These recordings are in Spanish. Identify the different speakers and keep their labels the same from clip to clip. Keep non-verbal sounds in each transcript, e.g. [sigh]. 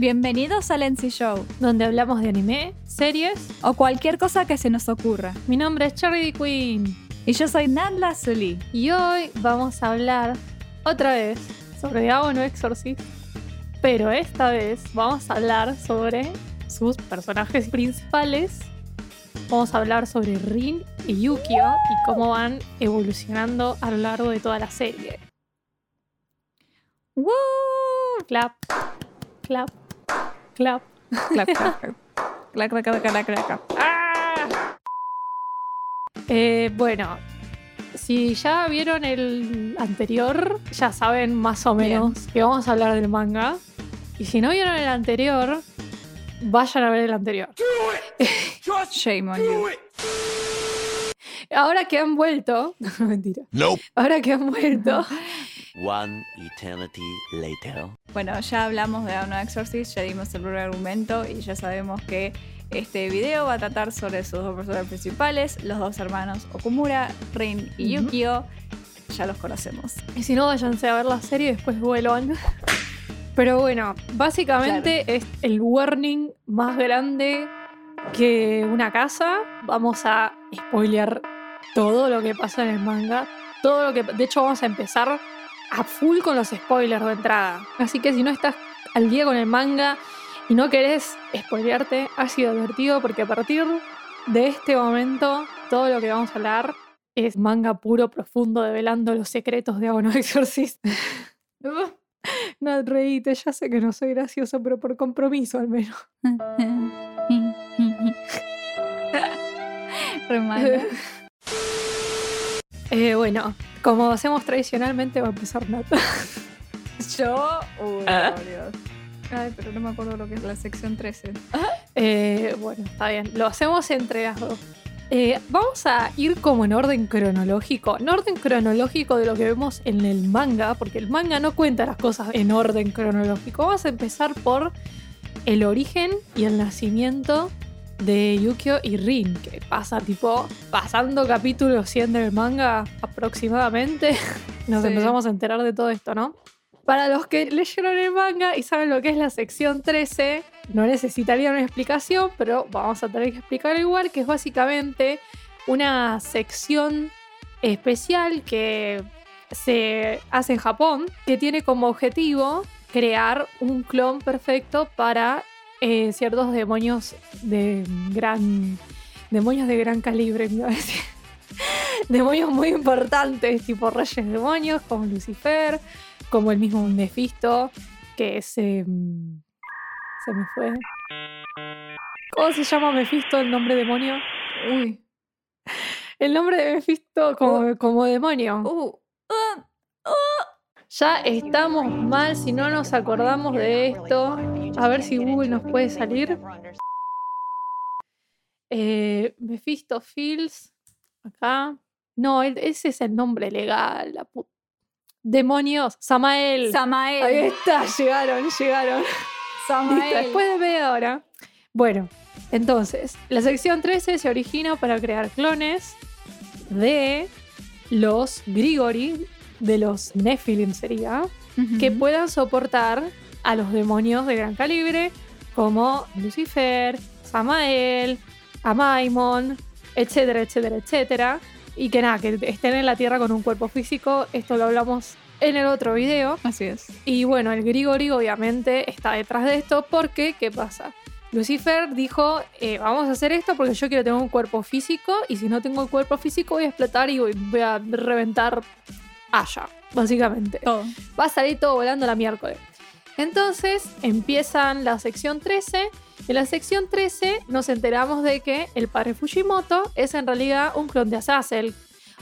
Speaker 1: Bienvenidos al NC Show,
Speaker 2: donde hablamos de anime, series
Speaker 1: o cualquier cosa que se nos ocurra.
Speaker 2: Mi nombre es Charlie Queen.
Speaker 1: Y yo soy Nandla Zully.
Speaker 2: Y hoy vamos a hablar otra vez sobre no Exorcist. Pero esta vez vamos a hablar sobre sus personajes principales. Vamos a hablar sobre Rin y Yukio y cómo van evolucionando a lo largo de toda la serie.
Speaker 1: ¡Woo!
Speaker 2: Clap, clap, clap.
Speaker 1: Clap, clap, clap. [laughs] Clap, clap, clap, clap, clap, clap.
Speaker 2: ¡Ah! Eh, bueno, si ya vieron el anterior, ya saben más o menos que vamos a hablar del manga. Y si no vieron el anterior, vayan a ver el anterior. [laughs]
Speaker 1: Shame on you.
Speaker 2: Ahora que han vuelto, [laughs] no mentira.
Speaker 3: Nope.
Speaker 2: Ahora que han vuelto,
Speaker 3: One eternity later.
Speaker 1: Bueno, ya hablamos de Uno Exorcist, ya dimos el primer argumento y ya sabemos que este video va a tratar sobre sus dos personajes principales, los dos hermanos Okumura, Rin y. Yukio. Ya los conocemos.
Speaker 2: y si no, váyanse a ver la serie y después vuelvan. Pero bueno, básicamente es el warning más grande que una casa. Vamos a spoilear todo lo que pasa en el manga. Todo lo que. De hecho, vamos a empezar a full con los spoilers de entrada. Así que si no estás al día con el manga y no querés spoilearte, ha sido divertido porque a partir de este momento, todo lo que vamos a hablar es manga puro, profundo, develando los secretos de Agono [laughs] Exorcist. [laughs] no, reíte, ya sé que no soy gracioso, pero por compromiso al menos. [laughs]
Speaker 1: Re mala.
Speaker 2: Eh, bueno, como hacemos tradicionalmente, va a empezar Nata. [laughs]
Speaker 1: Yo. Uy,
Speaker 2: Ah.
Speaker 1: Dios. Ay, pero no me acuerdo lo que es la sección 13.
Speaker 2: Eh, bueno, está bien, lo hacemos entre las dos. Eh, vamos a ir como en orden cronológico, en orden cronológico de lo que vemos en el manga, porque el manga no cuenta las cosas en orden cronológico. Vamos a empezar por el origen y el nacimiento de Yukio y Rin, que pasa tipo pasando capítulo 100 del manga aproximadamente. [laughs] Nos
Speaker 1: Sí.
Speaker 2: empezamos a enterar de todo esto, ¿no? Para los que leyeron el manga y saben lo que es la sección 13, no necesitaría una explicación, pero vamos a tener que explicar igual, que es básicamente una sección especial que se hace en Japón, que tiene como objetivo crear un clon perfecto para eh, ciertos demonios de gran demonios de gran calibre, me iba a decir. [laughs] demonios muy importantes, tipo reyes demonios, como Lucifer, como el mismo Mephisto, que es... em, se me fue. ¿Cómo se llama Mephisto, el nombre demonio?
Speaker 1: Uy. [laughs]
Speaker 2: El nombre de Mephisto como, como demonio.
Speaker 1: Uh. uh,
Speaker 2: Ya estamos mal si no nos acordamos de esto. A ver si Google nos puede salir. Eh, Mephisto Fields. Acá. No, ese es el nombre legal. la pu- Demonios. Samael.
Speaker 1: Samael.
Speaker 2: Ahí está, llegaron, llegaron. Listo,
Speaker 1: Samael.
Speaker 2: después de media hora. Bueno, entonces, la sección 13 se origina para crear clones de los Grigori, de los Nephilim sería, que puedan soportar a los demonios de gran calibre, como Lucifer, Samael, Amaimon, etcétera, etcétera, etcétera. Y que nada, que estén en la Tierra con un cuerpo físico. Esto lo hablamos en el otro video.
Speaker 1: Así es.
Speaker 2: Y bueno, el Grigori obviamente está detrás de esto porque, ¿qué pasa? Lucifer dijo, eh, vamos a hacer esto porque yo quiero tener un cuerpo físico y si no tengo el cuerpo físico voy a explotar y voy, voy a reventar allá, básicamente.
Speaker 1: Todo.
Speaker 2: Va a salir todo volando la miércoles. Entonces empiezan la sección 13. En la sección 13 nos enteramos de que el padre Fujimoto es en realidad un clon de Azazel.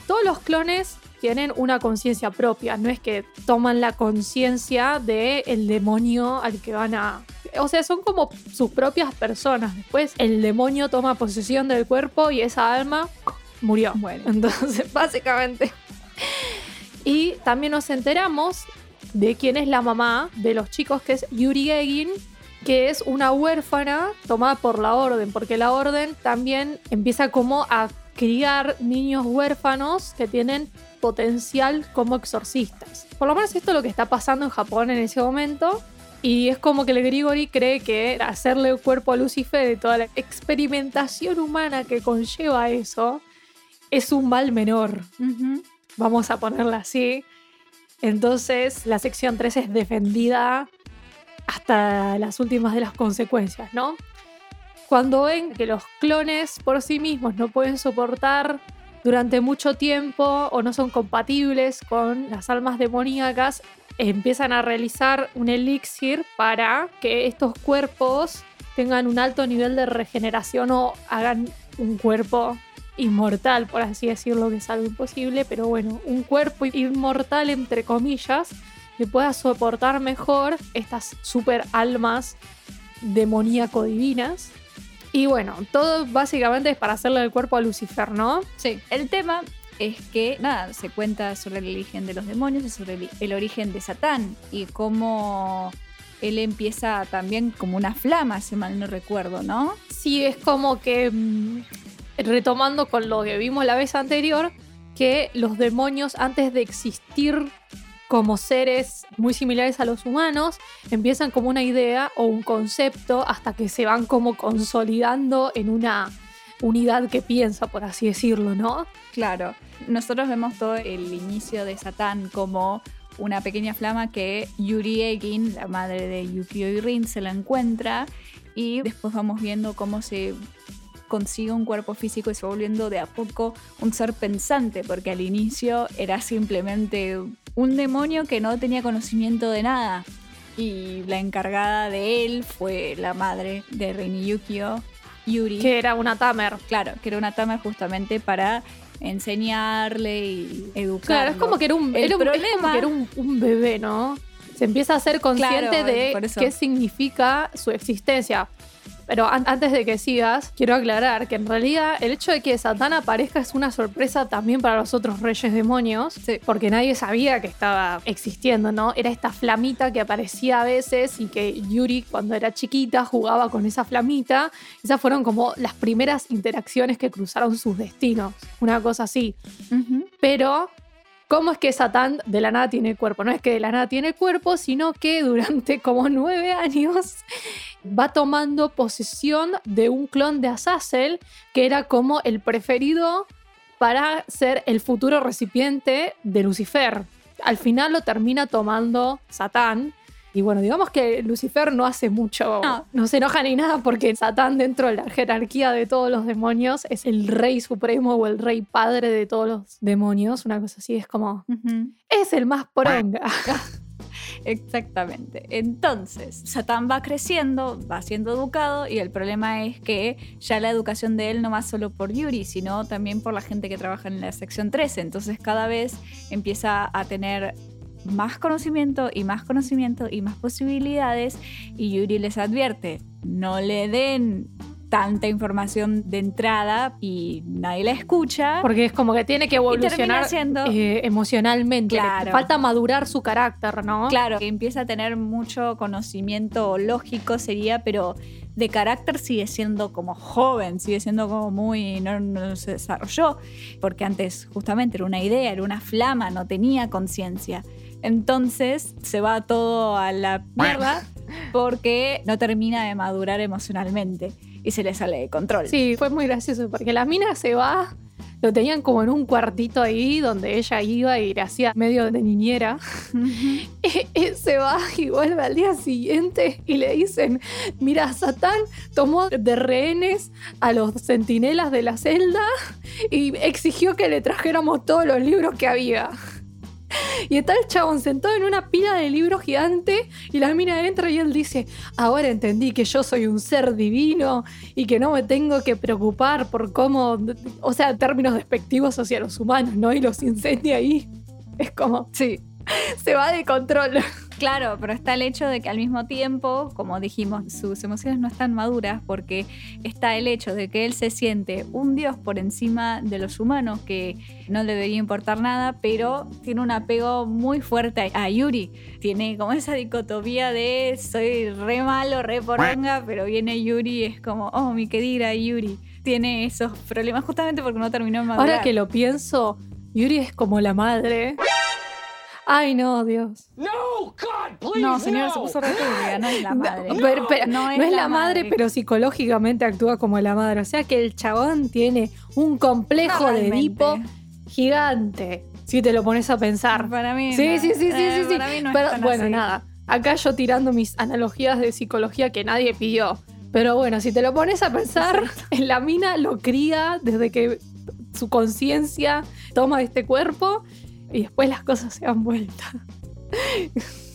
Speaker 2: Todos los clones tienen una conciencia propia, no es que toman la conciencia del demonio al que van a... O sea, son como sus propias personas. Después el demonio toma posesión del cuerpo y esa alma murió.
Speaker 1: Bueno.
Speaker 2: Entonces, [laughs] básicamente. Y también nos enteramos de quién es la mamá de los chicos, que es Yuri Egin, que es una huérfana tomada por la orden, porque la orden también empieza como a criar niños huérfanos que tienen potencial como exorcistas. Por lo menos esto es lo que está pasando en Japón en ese momento. Y es como que el Grigori cree que hacerle el cuerpo a Lucifer y toda la experimentación humana que conlleva eso es un mal menor. Vamos a ponerla así. Entonces la sección 3 es defendida hasta las últimas de las consecuencias, ¿no? Cuando ven que los clones por sí mismos no pueden soportar durante mucho tiempo o no son compatibles con las almas demoníacas, empiezan a realizar un elixir para que estos cuerpos tengan un alto nivel de regeneración o hagan un cuerpo inmortal, por así decirlo, que es algo imposible, pero bueno, un cuerpo inmortal entre comillas que pueda soportar mejor estas super almas demoníaco divinas. Y bueno, todo básicamente es para hacerle el cuerpo a Lucifer, ¿no?
Speaker 1: Sí, el tema es que, nada, se cuenta sobre el origen de los demonios y sobre el, el origen de Satán y cómo él empieza también como una flama, si mal no recuerdo, ¿no?
Speaker 2: Sí, es como que, mm, retomando con lo que vimos la vez anterior, que los demonios antes de existir como seres muy similares a los humanos, empiezan como una idea o un concepto hasta que se van como consolidando en una unidad que piensa, por así decirlo, ¿no?
Speaker 1: Claro, nosotros vemos todo el inicio de Satán como una pequeña flama que Yuri Egin, la madre de Yukio Rin, se la encuentra y después vamos viendo cómo se consigue un cuerpo físico y se va volviendo de a poco un ser pensante, porque al inicio era simplemente un demonio que no tenía conocimiento de nada. Y la encargada de él fue la madre de Rin y Yukio, Yuri.
Speaker 2: Que era una Tamer.
Speaker 1: Claro, que era una Tamer justamente para enseñarle y educar.
Speaker 2: Claro, es como que era un,
Speaker 1: El
Speaker 2: era un- es como
Speaker 1: problema-
Speaker 2: que era un, un bebé, ¿no? Se empieza a ser consciente
Speaker 1: Claro,
Speaker 2: de qué significa su existencia. Pero an- antes de que sigas, quiero aclarar que en realidad el hecho de que Satán aparezca es una sorpresa también para los otros reyes demonios,
Speaker 1: Sí.
Speaker 2: porque nadie sabía que estaba existiendo, ¿no? Era esta flamita que aparecía a veces y que Yuri cuando era chiquita jugaba con esa flamita. Esas fueron como las primeras interacciones que cruzaron sus destinos, una cosa así. Pero, ¿cómo es que Satán de la nada tiene cuerpo? No es que de la nada tiene cuerpo, sino que durante [laughs] como nueve años va tomando posesión de un clon de Azazel, que era como el preferido para ser el futuro recipiente de Lucifer. Al final lo termina tomando Satán. Y bueno, digamos que Lucifer no hace mucho,
Speaker 1: No.
Speaker 2: no se enoja ni nada porque Satán dentro de la jerarquía de todos los demonios es el rey supremo o el rey padre de todos los demonios, una cosa así, es como, es el más poronga. [laughs]
Speaker 1: Exactamente. Entonces, Satán va creciendo, va siendo educado y el problema es que ya la educación de él no va solo por Yuri, sino también por la gente que trabaja en la sección 13. Entonces cada vez empieza a tener más conocimiento y más conocimiento y más posibilidades y Yuri les advierte, no le den tanta información de entrada y nadie la escucha.
Speaker 2: Porque es como que tiene que evolucionar
Speaker 1: siendo
Speaker 2: eh, emocionalmente.
Speaker 1: Claro.
Speaker 2: falta madurar su carácter, ¿no?
Speaker 1: Claro, que empieza a tener mucho conocimiento lógico sería, pero de carácter sigue siendo como joven, sigue siendo como muy, no, no se desarrolló, porque antes justamente era una idea, era una flama, no tenía conciencia. Entonces se va todo a la mierda [laughs] porque no termina de madurar emocionalmente y se le sale de control.
Speaker 2: Sí, fue muy gracioso porque la mina se va, lo tenían como en un cuartito ahí donde ella iba y le hacía medio de niñera. Y, y [laughs] se va y vuelve al día siguiente y le dicen, mira, Satán tomó de rehenes a los centinelas de la celda y exigió que le trajéramos todos los libros que había. Y está el chabón sentado en una pila de libros gigante y la mina entra y él dice, ahora entendí que yo soy un ser divino y que no me tengo que preocupar por cómo, o sea, términos despectivos hacia los humanos, ¿no? Y los incendia ahí. Es como,
Speaker 1: Sí.
Speaker 2: se va de control.
Speaker 1: Claro, pero está el hecho de que al mismo tiempo, como dijimos, sus emociones no están maduras porque está el hecho de que él se siente un dios por encima de los humanos que no le debería importar nada, pero tiene un apego muy fuerte a Yuri. Tiene como esa dicotomía de soy re malo, re poronga, pero viene Yuri y es como, oh, mi querida Yuri. Tiene esos problemas justamente porque no terminó de madurar.
Speaker 2: Ahora que lo pienso, Yuri es como la madre. Ay, no, Dios.
Speaker 4: No, God, please.
Speaker 1: No, señora, se
Speaker 4: no.
Speaker 1: puso re turbia, no es la madre.
Speaker 2: No, pero- pero
Speaker 1: no
Speaker 2: no es, la madre, pero psicológicamente actúa como la madre. O sea que el chabón tiene un complejo
Speaker 1: No,
Speaker 2: de. Edipo gigante. Si te lo pones a pensar.
Speaker 1: Para mí.
Speaker 2: Sí,
Speaker 1: no.
Speaker 2: sí, sí, sí,
Speaker 1: Eh,
Speaker 2: sí. sí.
Speaker 1: Para mí no es
Speaker 2: Pero bueno,
Speaker 1: así.
Speaker 2: nada. Acá yo tirando mis analogías de psicología que nadie pidió. Pero bueno, si te lo pones a pensar, en [laughs] la mina lo cría desde que su conciencia toma este cuerpo y después las cosas se dan vuelta.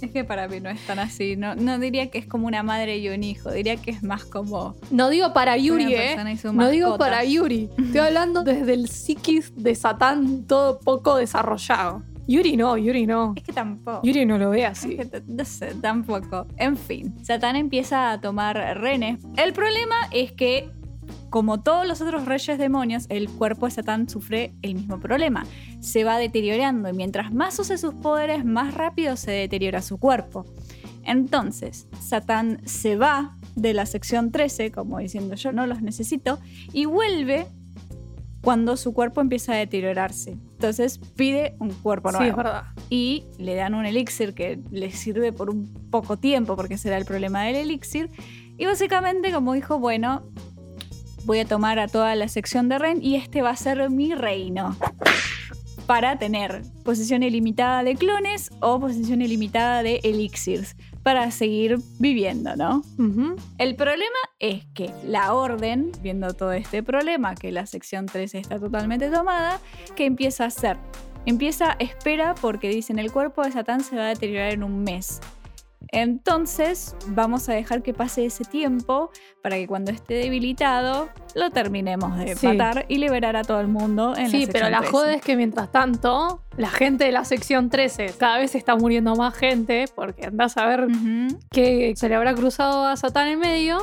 Speaker 1: Es que para mí no es tan así. No, no diría que es como una madre y un hijo. Diría que es más como.
Speaker 2: No digo para Yuri, ¿eh? No digo para Yuri. Estoy hablando desde el psiquis de Satán todo poco desarrollado. Yuri no, Yuri no.
Speaker 1: Es que tampoco.
Speaker 2: Yuri no lo ve
Speaker 1: Es
Speaker 2: así.
Speaker 1: que no sé, tampoco. En fin, Satán empieza a tomar renes. El problema es que, como todos los otros reyes demonios, el cuerpo de Satán sufre el mismo problema. Se va deteriorando y mientras más use sus poderes, más rápido se deteriora su cuerpo. Entonces, Satán se va de la sección 13, como diciendo yo no los necesito, y vuelve cuando su cuerpo empieza a deteriorarse. Entonces pide un cuerpo
Speaker 2: Sí,
Speaker 1: nuevo
Speaker 2: es verdad.
Speaker 1: y le dan un elixir que le sirve por un poco tiempo, porque será el problema del elixir. Y básicamente, como dijo, bueno, voy a tomar a toda la sección de Ren y este va a ser mi reino. Para tener posesión ilimitada de clones o posesión ilimitada de elixirs. Para seguir viviendo, ¿no? El problema es que la orden, viendo todo este problema, que la sección 13 está totalmente tomada, ¿qué empieza a hacer? Empieza, espera, porque dicen el cuerpo de Satán se va a deteriorar en un mes. Entonces, vamos a dejar que pase ese tiempo para que cuando esté debilitado lo terminemos de
Speaker 2: Sí.
Speaker 1: matar y liberar a todo el mundo en
Speaker 2: Sí, pero la
Speaker 1: 13.
Speaker 2: joda es que mientras tanto, la gente de la sección 13 cada vez está muriendo más gente porque andás a ver que se le habrá cruzado a Satán en medio.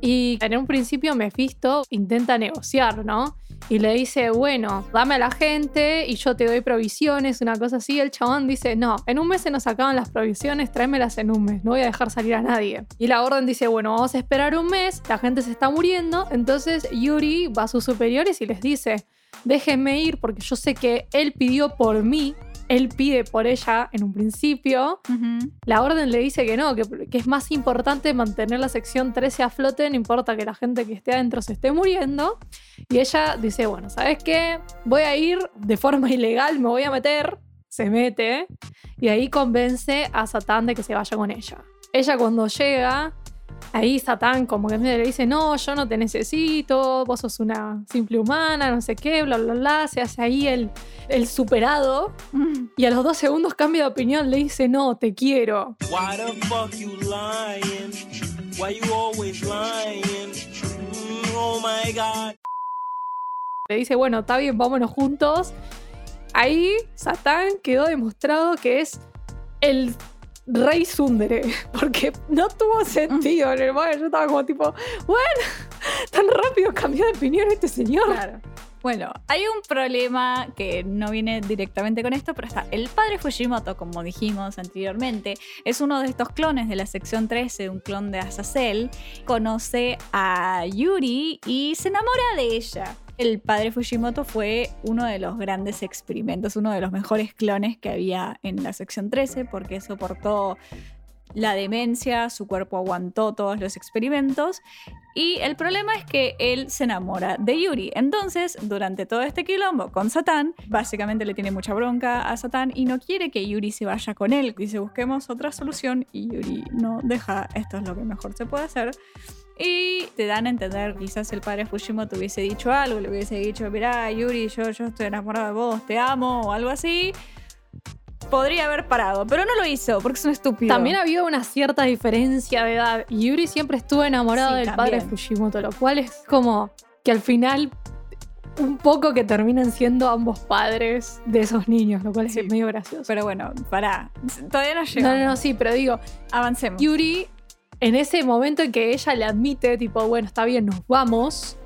Speaker 2: Y en un principio Mephisto intenta negociar, ¿no? Y le dice, bueno, dame a la gente y yo te doy provisiones, una cosa así. El chabón dice, no, en un mes se nos acaban las provisiones, tráemelas en un mes, no voy a dejar salir a nadie. Y la orden dice, bueno, vamos a esperar un mes, la gente se está muriendo. Entonces Yuri va a sus superiores y les dice, déjenme ir porque yo sé que él pidió por mí, él pide por ella en un principio. La orden le dice que no, que, que es más importante mantener la sección 13 a flote, no importa que la gente que esté adentro se esté muriendo. Y ella dice, bueno, ¿sabes qué? Voy a ir de forma [laughs] ilegal, me voy a meter. Se mete y ahí convence a Satán de que se vaya con ella. Ella cuando llega, ahí Satán como que le dice, no, yo no te necesito, vos sos una simple humana, no sé qué, bla, bla, bla. Se hace ahí el, el superado y a los dos segundos cambia de opinión, le dice, no, te quiero.
Speaker 5: Why the fuck you lying? Why you always lying? Mm, oh my god.
Speaker 2: le dice, bueno, está bien, vámonos juntos. Ahí Satán quedó demostrado que es el rey Sundere, [laughs] porque no tuvo sentido en el. Yo estaba como tipo, bueno, [laughs] tan rápido cambió de opinión este señor.
Speaker 1: Claro. Bueno, hay un problema que no viene directamente con esto, pero está. El padre Fujimoto, como dijimos anteriormente, es uno de estos clones de la sección 13, un clon de Azazel. Conoce a Yuri y se enamora de ella. El padre Fujimoto fue uno de los grandes experimentos, uno de los mejores clones que había en la sección 13, porque soportó la demencia, su cuerpo aguantó todos los experimentos. Y el problema es que él se enamora de Yuri. Entonces, durante todo este quilombo con Satán, básicamente le tiene mucha bronca a Satán y no quiere que Yuri se vaya con él. Dice, busquemos otra solución y Yuri no deja, esto es lo que mejor se puede hacer. Y te dan a entender, quizás el padre Fujimoto hubiese dicho algo, le hubiese dicho, mirá, Yuri, yo, yo estoy enamorado de vos, te amo, o algo así. Podría haber parado, pero no lo hizo porque es un estúpido.
Speaker 2: También había una cierta diferencia de edad. Yuri siempre estuvo enamorado
Speaker 1: Sí,
Speaker 2: del padre
Speaker 1: también.
Speaker 2: Fujimoto, lo cual es como que al final un poco que terminan siendo ambos padres de esos niños, lo cual
Speaker 1: Sí.
Speaker 2: es medio gracioso.
Speaker 1: Pero bueno, pará. Todavía no
Speaker 2: no,
Speaker 1: llegamos.
Speaker 2: no, no, sí, pero digo,
Speaker 1: Avancemos.
Speaker 2: Yuri, en ese momento en que ella le admite, tipo, bueno, está bien, nos vamos.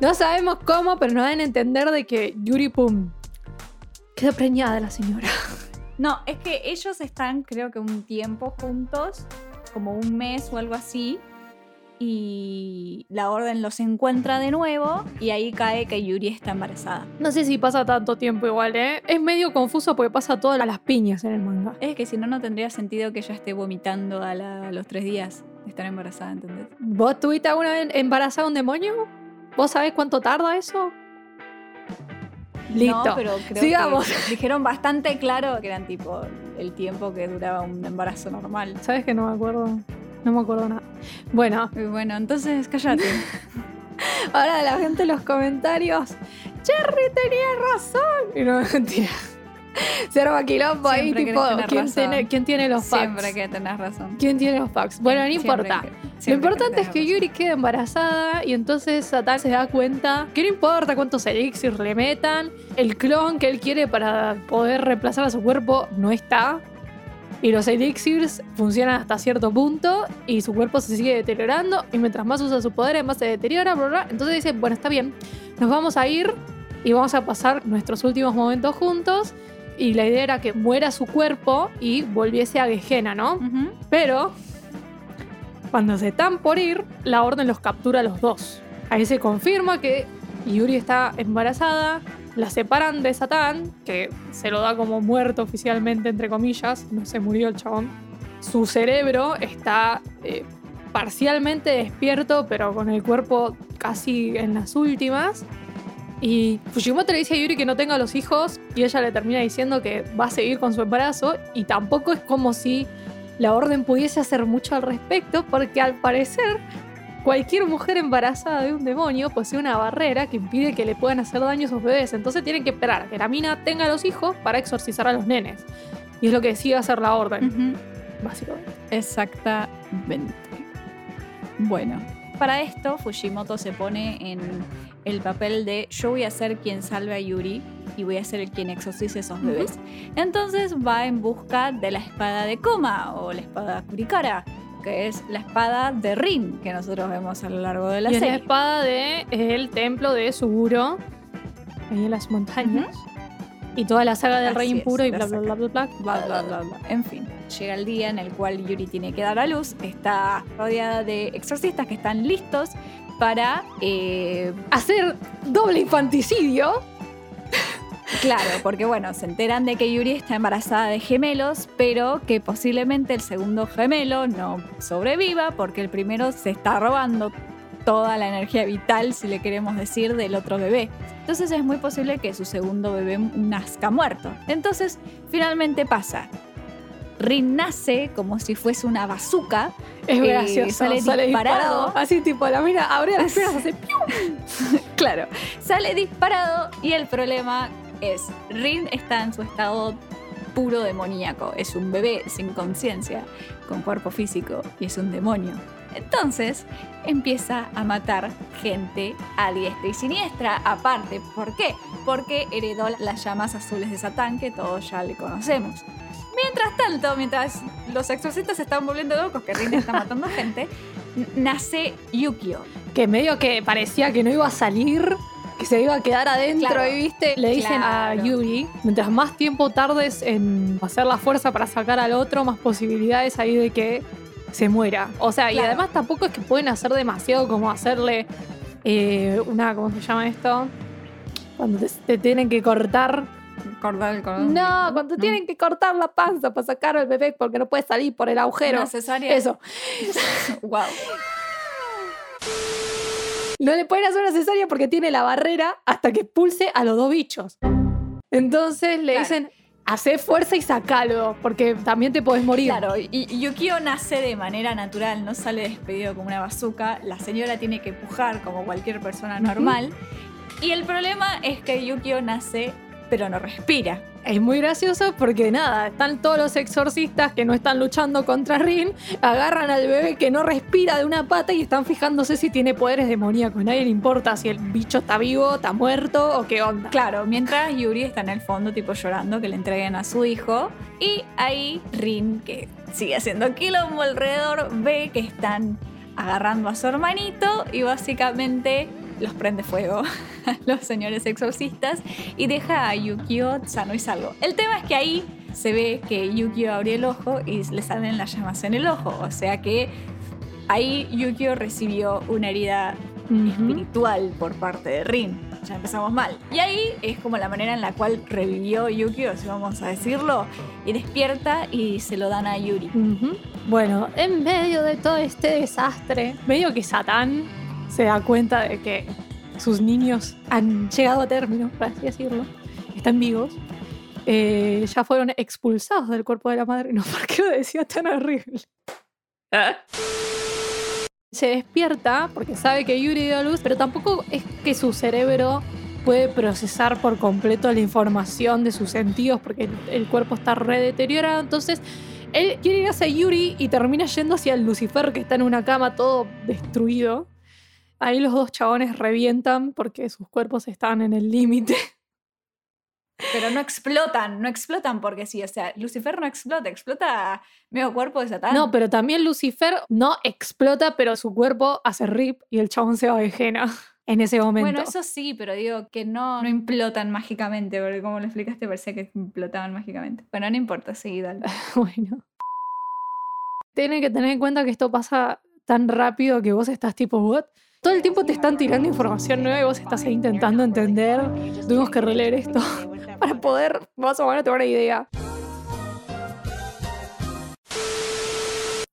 Speaker 2: No sabemos cómo, pero nos dan a entender de que Yuri, pum, quedó preñada la señora. [laughs]
Speaker 1: No, es que ellos están, creo que un tiempo juntos, como un mes o algo así. Y la orden los encuentra de nuevo y ahí cae que Yuri está embarazada.
Speaker 2: No sé si pasa tanto tiempo igual, ¿eh? Es medio confuso porque pasa todas las piñas en el manga.
Speaker 1: Es que si no, no tendría sentido que ella esté vomitando a, la- a los tres días estar embarazada, ¿entendés?
Speaker 2: ¿Vos tuviste alguna vez embarazada un demonio? ¿Vos sabés cuánto tarda eso? Listo.
Speaker 1: No, pero creo
Speaker 2: Sigamos.
Speaker 1: que dijeron bastante claro que eran tipo el tiempo que duraba un embarazo normal.
Speaker 2: ¿Sabes que no me acuerdo? No me acuerdo nada. Bueno,
Speaker 1: Y bueno, entonces cállate. [laughs]
Speaker 2: ahora la gente en los comentarios. Cherry tenía razón. Y no, mentira. [laughs] Quilombo ahí, tipo, ¿quién tiene, ¿quién tiene los facts?
Speaker 1: Siempre que tenés razón.
Speaker 2: ¿Quién tiene los facts? Bueno, no importa.
Speaker 1: que-
Speaker 2: Lo importante es que. Yuri queda embarazada y entonces Satán se da cuenta que no importa cuántos elixirs le metan, el clon que él quiere para poder reemplazar a su cuerpo no está. Y los elixirs funcionan hasta cierto punto y su cuerpo se sigue deteriorando y mientras más usa su poder más se deteriora, bla, bla. Entonces dice, bueno, está bien, nos vamos a ir y vamos a pasar nuestros últimos momentos juntos. Y la idea era que muera su cuerpo y volviese a Gehenna, ¿no? Pero cuando se están por ir, la orden los captura a los dos. Ahí se confirma que Yuri está embarazada, la separan de Satán, que se lo da como muerto oficialmente, entre comillas, no se murió el chabón. Su cerebro está eh, parcialmente despierto, pero con el cuerpo casi en las últimas. Y Fujimoto le dice a Yuri que no tenga los hijos y ella le termina diciendo que va a seguir con su embarazo y tampoco es como si la orden pudiese hacer mucho al respecto porque al parecer cualquier mujer embarazada de un demonio posee una barrera que impide que le puedan hacer daño a sus bebés. Entonces tienen que esperar a que la mina tenga los hijos para exorcizar a los nenes. Y es lo que decide hacer la orden, básicamente.
Speaker 1: Exactamente. Bueno, para esto Fujimoto se pone en el papel de yo voy a ser quien salve a Yuri y voy a ser el quien exorcice a esos bebés. Entonces va en busca de la espada de Koma o la espada Kurikara, que es la espada de Rin que nosotros vemos a lo largo de la
Speaker 2: y es la
Speaker 1: serie.
Speaker 2: espada de el templo de Suguro, ahí en las montañas. Y toda la saga del
Speaker 1: Así
Speaker 2: rey
Speaker 1: es,
Speaker 2: impuro y
Speaker 1: la
Speaker 2: bla bla bla bla bla.
Speaker 1: Bla, bla, bla, bla. En fin, llega el día en el cual Yuri tiene que dar a luz. Está rodeada de exorcistas que están listos para eh,
Speaker 2: Hacer doble infanticidio.
Speaker 1: Claro, porque bueno, se enteran de que Yuri está embarazada de gemelos, pero que posiblemente el segundo gemelo no sobreviva porque el primero se está robando toda la energía vital, si le queremos decir, del otro bebé. Entonces es muy posible que su segundo bebé nazca muerto. Entonces, finalmente pasa. Rin nace como si fuese una bazooka.
Speaker 2: Es
Speaker 1: Eh,
Speaker 2: gracioso.
Speaker 1: sale
Speaker 2: Sale,
Speaker 1: disparado.
Speaker 2: disparado. Así tipo, la mira, abre las [laughs] piernas, hace ¡pium! [laughs]
Speaker 1: Claro, sale disparado y el problema es, Rin está en su estado puro demoníaco. Es un bebé sin conciencia, con cuerpo físico y es un demonio. Entonces empieza a matar gente a diestra y siniestra. Aparte, ¿por qué? Porque heredó las llamas azules de Satán que todos ya le conocemos. Mientras tanto, mientras los exorcistas se están volviendo locos, que Rin está matando gente, nace Yukio.
Speaker 2: Que medio que parecía que no iba a salir, que se iba a quedar adentro
Speaker 1: Claro.
Speaker 2: y viste, le dicen
Speaker 1: Claro.
Speaker 2: a Yuri, mientras más tiempo tardes en hacer la fuerza para sacar al otro, más posibilidades hay de que se muera. O sea, y además tampoco es que pueden hacer demasiado como hacerle eh, una, ¿cómo se llama esto? Cuando te, te tienen que cortar.
Speaker 1: Cortar el cordón.
Speaker 2: No, cuando tienen que cortar la panza para sacar al bebé porque no puede salir por el agujero.
Speaker 1: Una cesárea.
Speaker 2: Eso. [laughs]
Speaker 1: wow.
Speaker 2: No le pueden hacer una cesárea porque tiene la barrera hasta que expulse a los dos bichos. Entonces le
Speaker 1: Claro.
Speaker 2: dicen, hace fuerza y sacalo, porque también te podés morir.
Speaker 1: Claro, y Yukio nace de manera natural, no sale despedido como una bazooka. La señora tiene que pujar como cualquier persona normal. Y el problema es que Yukio nace, pero no respira.
Speaker 2: Es muy gracioso porque nada, están todos los exorcistas que no están luchando contra Rin, agarran al bebé que no respira de una pata y están fijándose si tiene poderes demoníacos. Nadie le importa si el bicho está vivo, está muerto o qué onda.
Speaker 1: Claro, mientras Yuri está en el fondo, tipo llorando que le entreguen a su hijo. Y ahí Rin, que sigue haciendo quilombo alrededor, ve que están agarrando a su hermanito y básicamente los prende fuego a [laughs] los señores exorcistas y deja a Yukio sano y salvo. El tema es que ahí se ve que Yukio abre el ojo y le salen las llamas en el ojo. O sea que Ahí Yukio recibió una herida espiritual por parte de Rin. Ya empezamos mal. Y ahí es como la manera en la cual revivió Yukio, si vamos a decirlo, y despierta y se lo dan a Yuri.
Speaker 2: Bueno, en medio de todo este desastre, medio que Satán se da cuenta de que sus niños han llegado a término, por así decirlo, están vivos. eh, ya fueron expulsados del cuerpo de la madre. [laughs] No, ¿por qué lo decía tan horrible? Se despierta porque sabe que Yuri dio a luz, pero tampoco es que su cerebro puede procesar por completo la información de sus sentidos porque el, cuerpo está re deteriorado. Entonces, él quiere ir hacia Yuri y termina yendo hacia el Lucifer que está en una cama todo destruido. Ahí los dos chabones revientan porque sus cuerpos están en el límite.
Speaker 1: Pero no explotan, no explotan porque sí. O sea, Lucifer no explota, explota medio cuerpo de Satán.
Speaker 2: No, pero también Lucifer no explota, pero su cuerpo hace rip y el chabón se va de jena [laughs] en ese momento.
Speaker 1: Bueno, eso sí, pero digo que no, no implotan mágicamente, porque como lo explicaste parecía que implotaban mágicamente. Bueno, no importa, seguí, dale. [laughs]
Speaker 2: Bueno. Tienen que tener en cuenta que esto pasa tan rápido que vos estás tipo, ¿what? Todo el tiempo te están tirando información nueva y vos estás intentando entender. Tuvimos que releer esto [laughs] para poder más o menos tener una idea.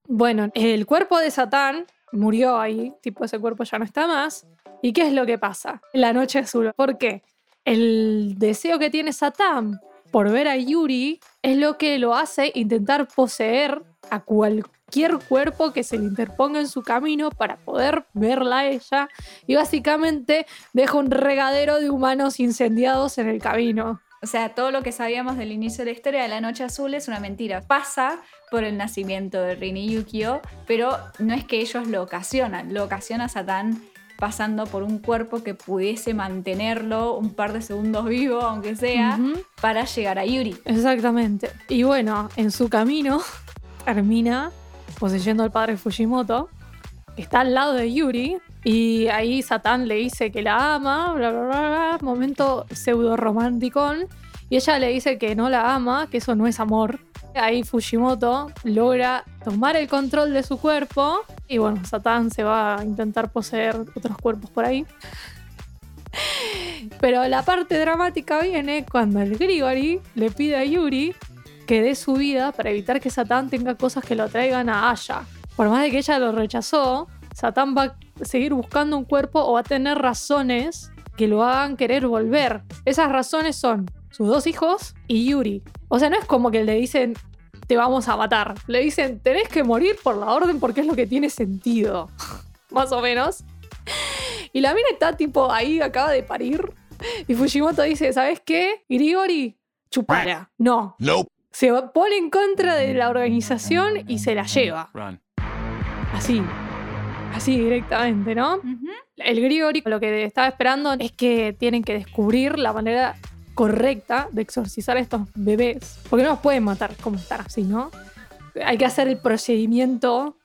Speaker 2: Bueno, el cuerpo de Satán murió ahí, tipo ese cuerpo ya no está más. ¿Y qué es lo que pasa? La noche azul. ¿Por qué? El deseo que tiene Satán por ver a Yuri es lo que lo hace intentar poseer a cualquier cuerpo que se le interponga en su camino para poder verla a ella y básicamente deja un regadero de humanos incendiados en el camino.
Speaker 1: O sea, todo lo que sabíamos del inicio de la historia de la Noche Azul es una mentira. Pasa por el nacimiento de Rin y Yukio, pero no es que ellos lo ocasionan. Lo ocasiona Satán pasando por un cuerpo que pudiese mantenerlo un par de segundos vivo, aunque sea, para llegar a Yuri.
Speaker 2: Exactamente. Y bueno, en su camino [laughs] termina poseyendo al padre Fujimoto, que está al lado de Yuri, y ahí Satán le dice que la ama, bla, bla, bla, bla, momento pseudo romanticón, y ella le dice que no la ama, que eso no es amor. Ahí Fujimoto logra tomar el control de su cuerpo, y bueno, Satán se va a intentar poseer otros cuerpos por ahí. Pero la parte dramática viene cuando el Grigori le pide a Yuri que dé su vida para evitar que Satán tenga cosas que lo traigan a Aya. Por más de que ella lo rechazó, Satán va a seguir buscando un cuerpo o va a tener razones que lo hagan querer volver. Esas razones son sus dos hijos y Yuri. O sea, no es como que le dicen te vamos a matar. Le dicen tenés que morir por la orden porque es lo que tiene sentido. [laughs] más o menos. Y la mina está tipo ahí, acaba de parir. Y Fujimoto dice, ¿sabes qué? Grigori, chupara. No.
Speaker 4: Nope.
Speaker 2: Se pone en contra de la organización y se la lleva.
Speaker 4: Run.
Speaker 2: Así. Así directamente, ¿no? El Grigori lo que estaba esperando es que tienen que descubrir la manera correcta de exorcizar a estos bebés. Porque no los pueden matar como están así, ¿no? Hay que hacer el procedimiento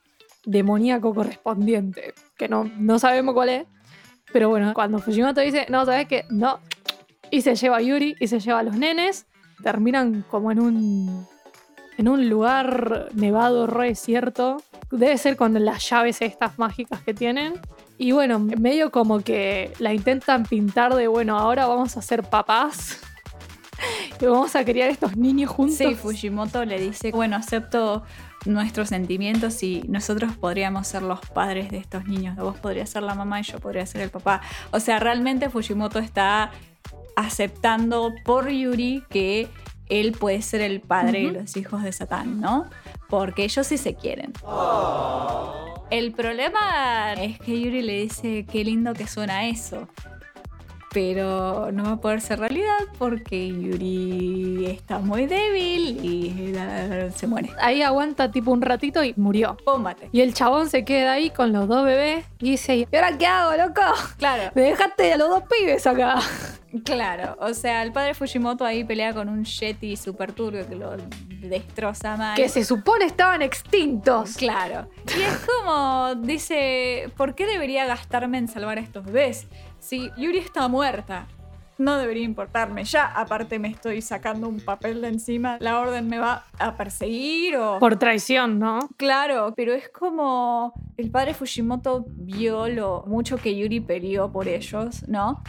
Speaker 2: demoníaco correspondiente, que no, no sabemos cuál es. Pero bueno, cuando Fujimoto dice, no, ¿sabes qué? No. Y se lleva a Yuri y se lleva a los nenes. Terminan como en un, en un lugar nevado, re desierto. Debe ser con las llaves estas mágicas que tienen. Y bueno, medio como que la intentan pintar de, bueno, ahora vamos a ser papás. [laughs] Y vamos a criar estos niños juntos.
Speaker 1: Sí, Fujimoto le dice, bueno, acepto nuestros sentimientos y nosotros podríamos ser los padres de estos niños. Vos podrías ser la mamá y yo podría ser el papá. O sea, realmente Fujimoto está aceptando por Yuri que él puede ser el padre de los hijos de Satán, ¿no? Porque ellos sí se quieren. El problema es que Yuri le dice qué lindo que suena eso. Pero no va a poder ser realidad porque Yuri está muy débil y se muere.
Speaker 2: Ahí aguanta tipo un ratito y murió.
Speaker 1: Pómbate.
Speaker 2: Y el chabón se queda ahí con los dos bebés y dice, ¿y ahora qué hago, loco?
Speaker 1: Claro, [laughs]
Speaker 2: Me dejaste a los dos pibes acá.
Speaker 1: claro. O sea, el padre Fujimoto ahí pelea con un Yeti super turbio que lo destroza mal.
Speaker 2: Que se supone estaban extintos.
Speaker 1: Claro. Y es como, dice, ¿por qué debería gastarme en salvar a estos bebés? Si Yuri está muerta. no debería importarme. Ya, aparte, me estoy sacando un papel de encima. La orden me va a perseguir o.
Speaker 2: Por traición, ¿no?
Speaker 1: Claro, pero es como el padre Fujimoto vio lo mucho que Yuri peleó por ellos, ¿no?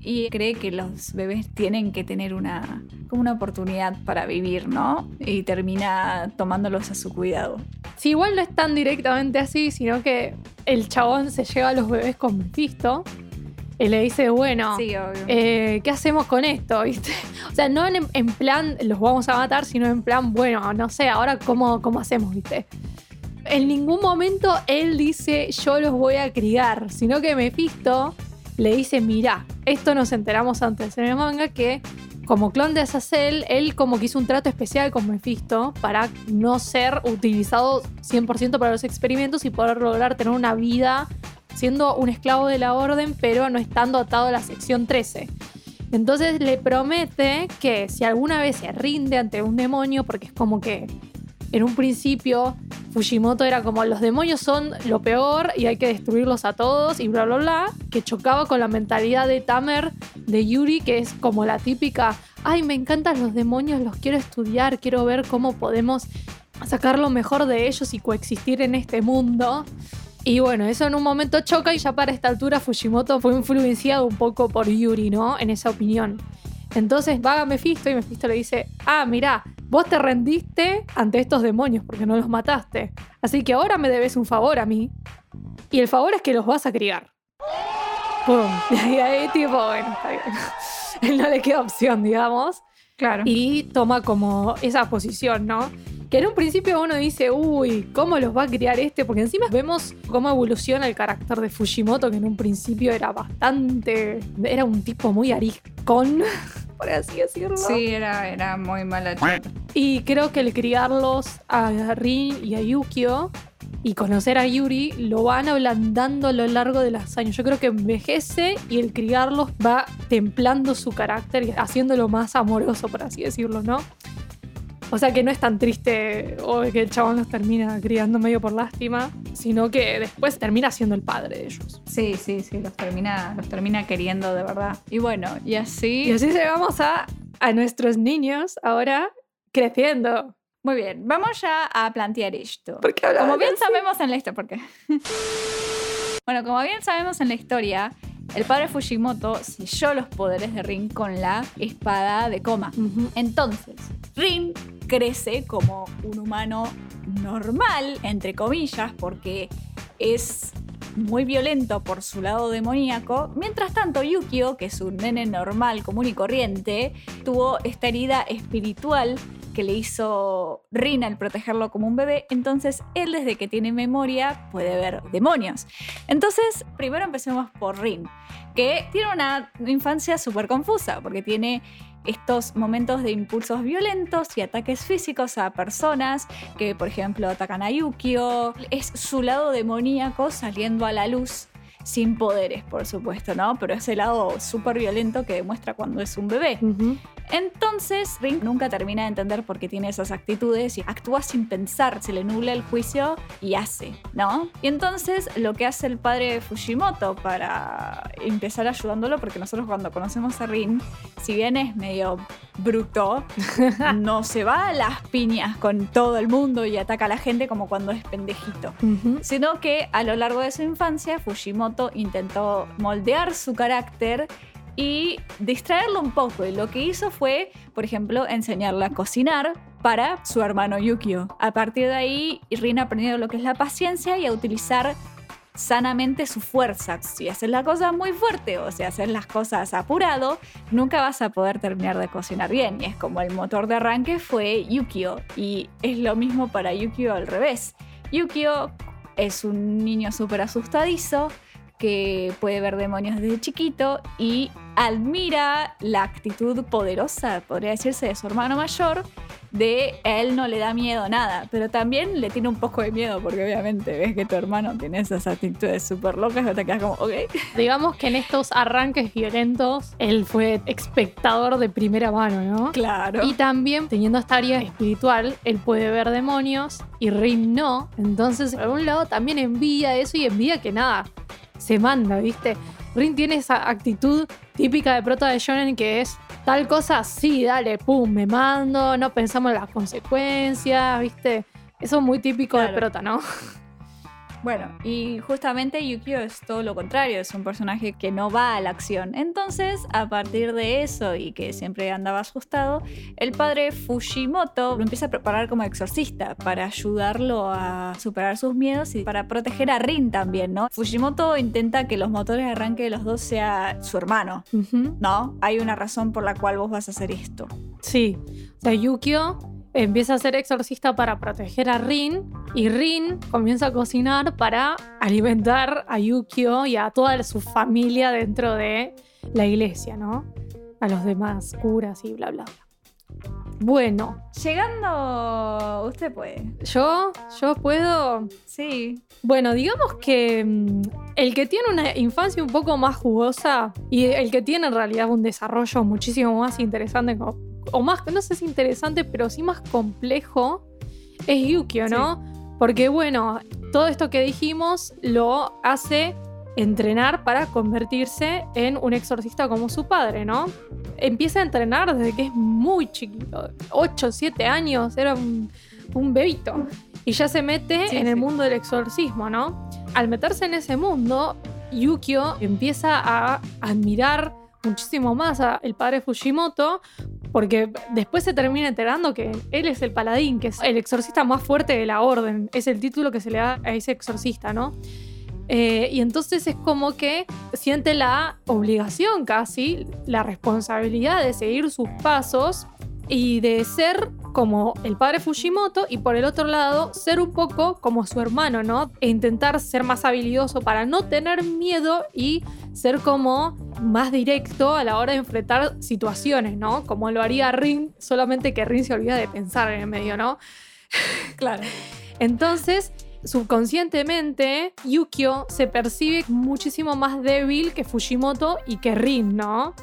Speaker 1: Y cree que los bebés tienen que tener una, como una oportunidad para vivir, ¿no? Y termina tomándolos a su cuidado.
Speaker 2: Sí, igual no es tan directamente así, sino que el chabón se lleva a los bebés con Mephisto y le dice, bueno,
Speaker 1: Sí,
Speaker 2: eh, ¿qué hacemos con esto? ¿Viste? [laughs] O sea, no en, en plan los vamos a matar, sino en plan, bueno, no sé, ahora cómo, cómo hacemos, ¿viste? En ningún momento él dice, yo los voy a criar, sino que Mephisto le dice, mira, esto nos enteramos antes en el manga que como clon de Azazel, él como que hizo un trato especial con Mephisto para no ser utilizado 100% para los experimentos y poder lograr tener una vida siendo un esclavo de la orden, pero no estando atado a la sección 13. Entonces le promete que si alguna vez se rinde ante un demonio, porque es como que en un principio Fujimoto era como los demonios son lo peor y hay que destruirlos a todos y bla bla bla, que chocaba con la mentalidad de Tamer de Yuri, que es como la típica, ay, me encantan los demonios, los quiero estudiar, quiero ver cómo podemos sacar lo mejor de ellos y coexistir en este mundo. Y bueno, eso en un momento choca y ya para esta altura Fujimoto fue influenciado un poco por Yuri, ¿no? En esa opinión. Entonces va a Mephisto y Mephisto le dice, ah, mirá, vos te rendiste ante estos demonios porque no los mataste. Así que ahora me debes un favor a mí. Y el favor es que los vas a criar. ¡Pum! [laughs] Y ahí, tipo, bueno, está bien. [laughs] Él no le queda opción, digamos.
Speaker 1: Claro.
Speaker 2: Y toma como esa posición, ¿no? Que en un principio uno dice, uy, ¿cómo los va a criar este? Porque encima vemos cómo evoluciona el carácter de Fujimoto, que en un principio era bastante. Era un tipo muy ariscón, [laughs] por así decirlo.
Speaker 1: Sí, era, era muy mala.
Speaker 2: Y creo que el criarlos a Rin y a Yukio y conocer a Yuri lo van ablandando a lo largo de los años. Yo creo que envejece y el criarlos va templando su carácter y haciéndolo más amoroso, por así decirlo, ¿no? O sea que no es tan triste o que el chabón los termina criando medio por lástima, sino que después termina siendo el padre de ellos.
Speaker 1: Sí, sí, sí, los termina, los termina queriendo de verdad. Y bueno, y así.
Speaker 2: Y así llegamos a, a nuestros niños ahora creciendo.
Speaker 1: Muy bien, vamos ya a plantear esto.
Speaker 2: ¿Por qué
Speaker 1: Como bien
Speaker 2: así?
Speaker 1: sabemos en la historia, ¿por qué? [laughs] bueno, como bien sabemos en la historia, el padre Fujimoto selló los poderes de Rin con la espada de coma. Entonces, Rin crece como un humano normal, entre comillas, porque es muy violento por su lado demoníaco. Mientras tanto, Yukio, que es un nene normal, común y corriente, tuvo esta herida espiritual que le hizo Rin al protegerlo como un bebé. Entonces, él desde que tiene memoria puede ver demonios. Entonces, primero empecemos por Rin, que tiene una infancia súper confusa, porque tiene estos momentos de impulsos violentos y ataques físicos a personas que, por ejemplo, atacan a Yukio. Es su lado demoníaco saliendo a la luz sin poderes, por supuesto, ¿no? Pero ese lado súper violento que demuestra cuando es un bebé. Entonces, Ring nunca termina de entender por qué tiene esas actitudes y actúa sin pensar, se le nubla el juicio y hace, ¿no? Y entonces lo que hace el padre de Fujimoto para empezar ayudándolo, porque nosotros cuando conocemos a Rin, si bien es medio bruto, [laughs] no se va a las piñas con todo el mundo y ataca a la gente como cuando es pendejito
Speaker 2: Ujú.
Speaker 1: sino que a lo largo de su infancia Fujimoto intentó moldear su carácter y distraerlo un poco. Y lo que hizo fue, por ejemplo, enseñarle a cocinar para su hermano Yukio. A partir de ahí, Rin aprendió lo que es la paciencia y a utilizar sanamente su fuerza. Si haces la cosa muy fuerte o si haces las cosas apurado, nunca vas a poder terminar de cocinar bien. Y es como el motor de arranque fue Yukio. Y es lo mismo para Yukio al revés. Yukio es un niño súper asustadizo que puede ver demonios desde chiquito y admira la actitud poderosa, podría decirse, de su hermano mayor, de a él no le da miedo nada, pero también le tiene un poco de miedo porque obviamente ves que tu hermano tiene esas actitudes súper locas y te quedas como, ok. [laughs]
Speaker 2: Digamos que en estos arranques violentos, él fue espectador de primera mano, ¿no?
Speaker 1: Claro.
Speaker 2: Y también, teniendo esta área espiritual, él puede ver demonios y Rin no. Entonces, por un lado, también envidia eso y envidia que nada, se manda, ¿viste? Rin tiene esa actitud típica de prota de shonen que es tal cosa, sí, dale, pum, me mando, no pensamos en las consecuencias, ¿viste? Eso es muy típico de prota, ¿no?
Speaker 1: Bueno, y justamente Yukio es todo lo contrario, es un personaje que no va a la acción. Entonces, a partir de eso y que siempre andaba asustado, el padre Fujimoto lo empieza a preparar como exorcista para ayudarlo a superar sus miedos y para proteger a Rin también, ¿no? Fujimoto intenta que los motores de arranque de los dos sea su hermano. ¿no? Hay una razón por la cual vos vas a hacer esto.
Speaker 2: Sí. O sea, Yukio empieza a ser exorcista para proteger a Rin y Rin comienza a cocinar para alimentar a Yukio y a toda su familia dentro de la iglesia, ¿no? A los demás curas y bla, bla, bla. Bueno,
Speaker 1: Llegando, usted puede.
Speaker 2: yo, yo puedo...
Speaker 1: Sí.
Speaker 2: Bueno, digamos que mm, el que tiene una infancia un poco más jugosa y el que tiene en realidad un desarrollo muchísimo más interesante, o, o más, no sé si interesante, pero sí más complejo, es Yukio, ¿no? Porque bueno, todo esto que dijimos lo hace entrenar para convertirse en un exorcista como su padre, ¿no? Empieza a entrenar desde que es muy chiquito, 8, 7 años, era un, un bebito. Y ya se mete
Speaker 1: Sí,
Speaker 2: en el mundo del exorcismo, ¿no? Al meterse en ese mundo, Yukio empieza a admirar muchísimo más al padre Fujimoto, porque después se termina enterando que él es el paladín, que es el exorcista más fuerte de la orden. Es el título que se le da a ese exorcista, ¿no? Eh, y entonces es como que siente la obligación casi, la responsabilidad de seguir sus pasos y de ser como el padre Fujimoto y por el otro lado ser un poco como su hermano, ¿no? E intentar ser más habilidoso para no tener miedo y ser como más directo a la hora de enfrentar situaciones, ¿no? Como lo haría Rin, solamente que Rin se olvida de pensar en el medio, ¿no? [laughs]
Speaker 1: Claro.
Speaker 2: Entonces, subconscientemente, Yukio se percibe muchísimo más débil que Fujimoto y que Rin, ¿no?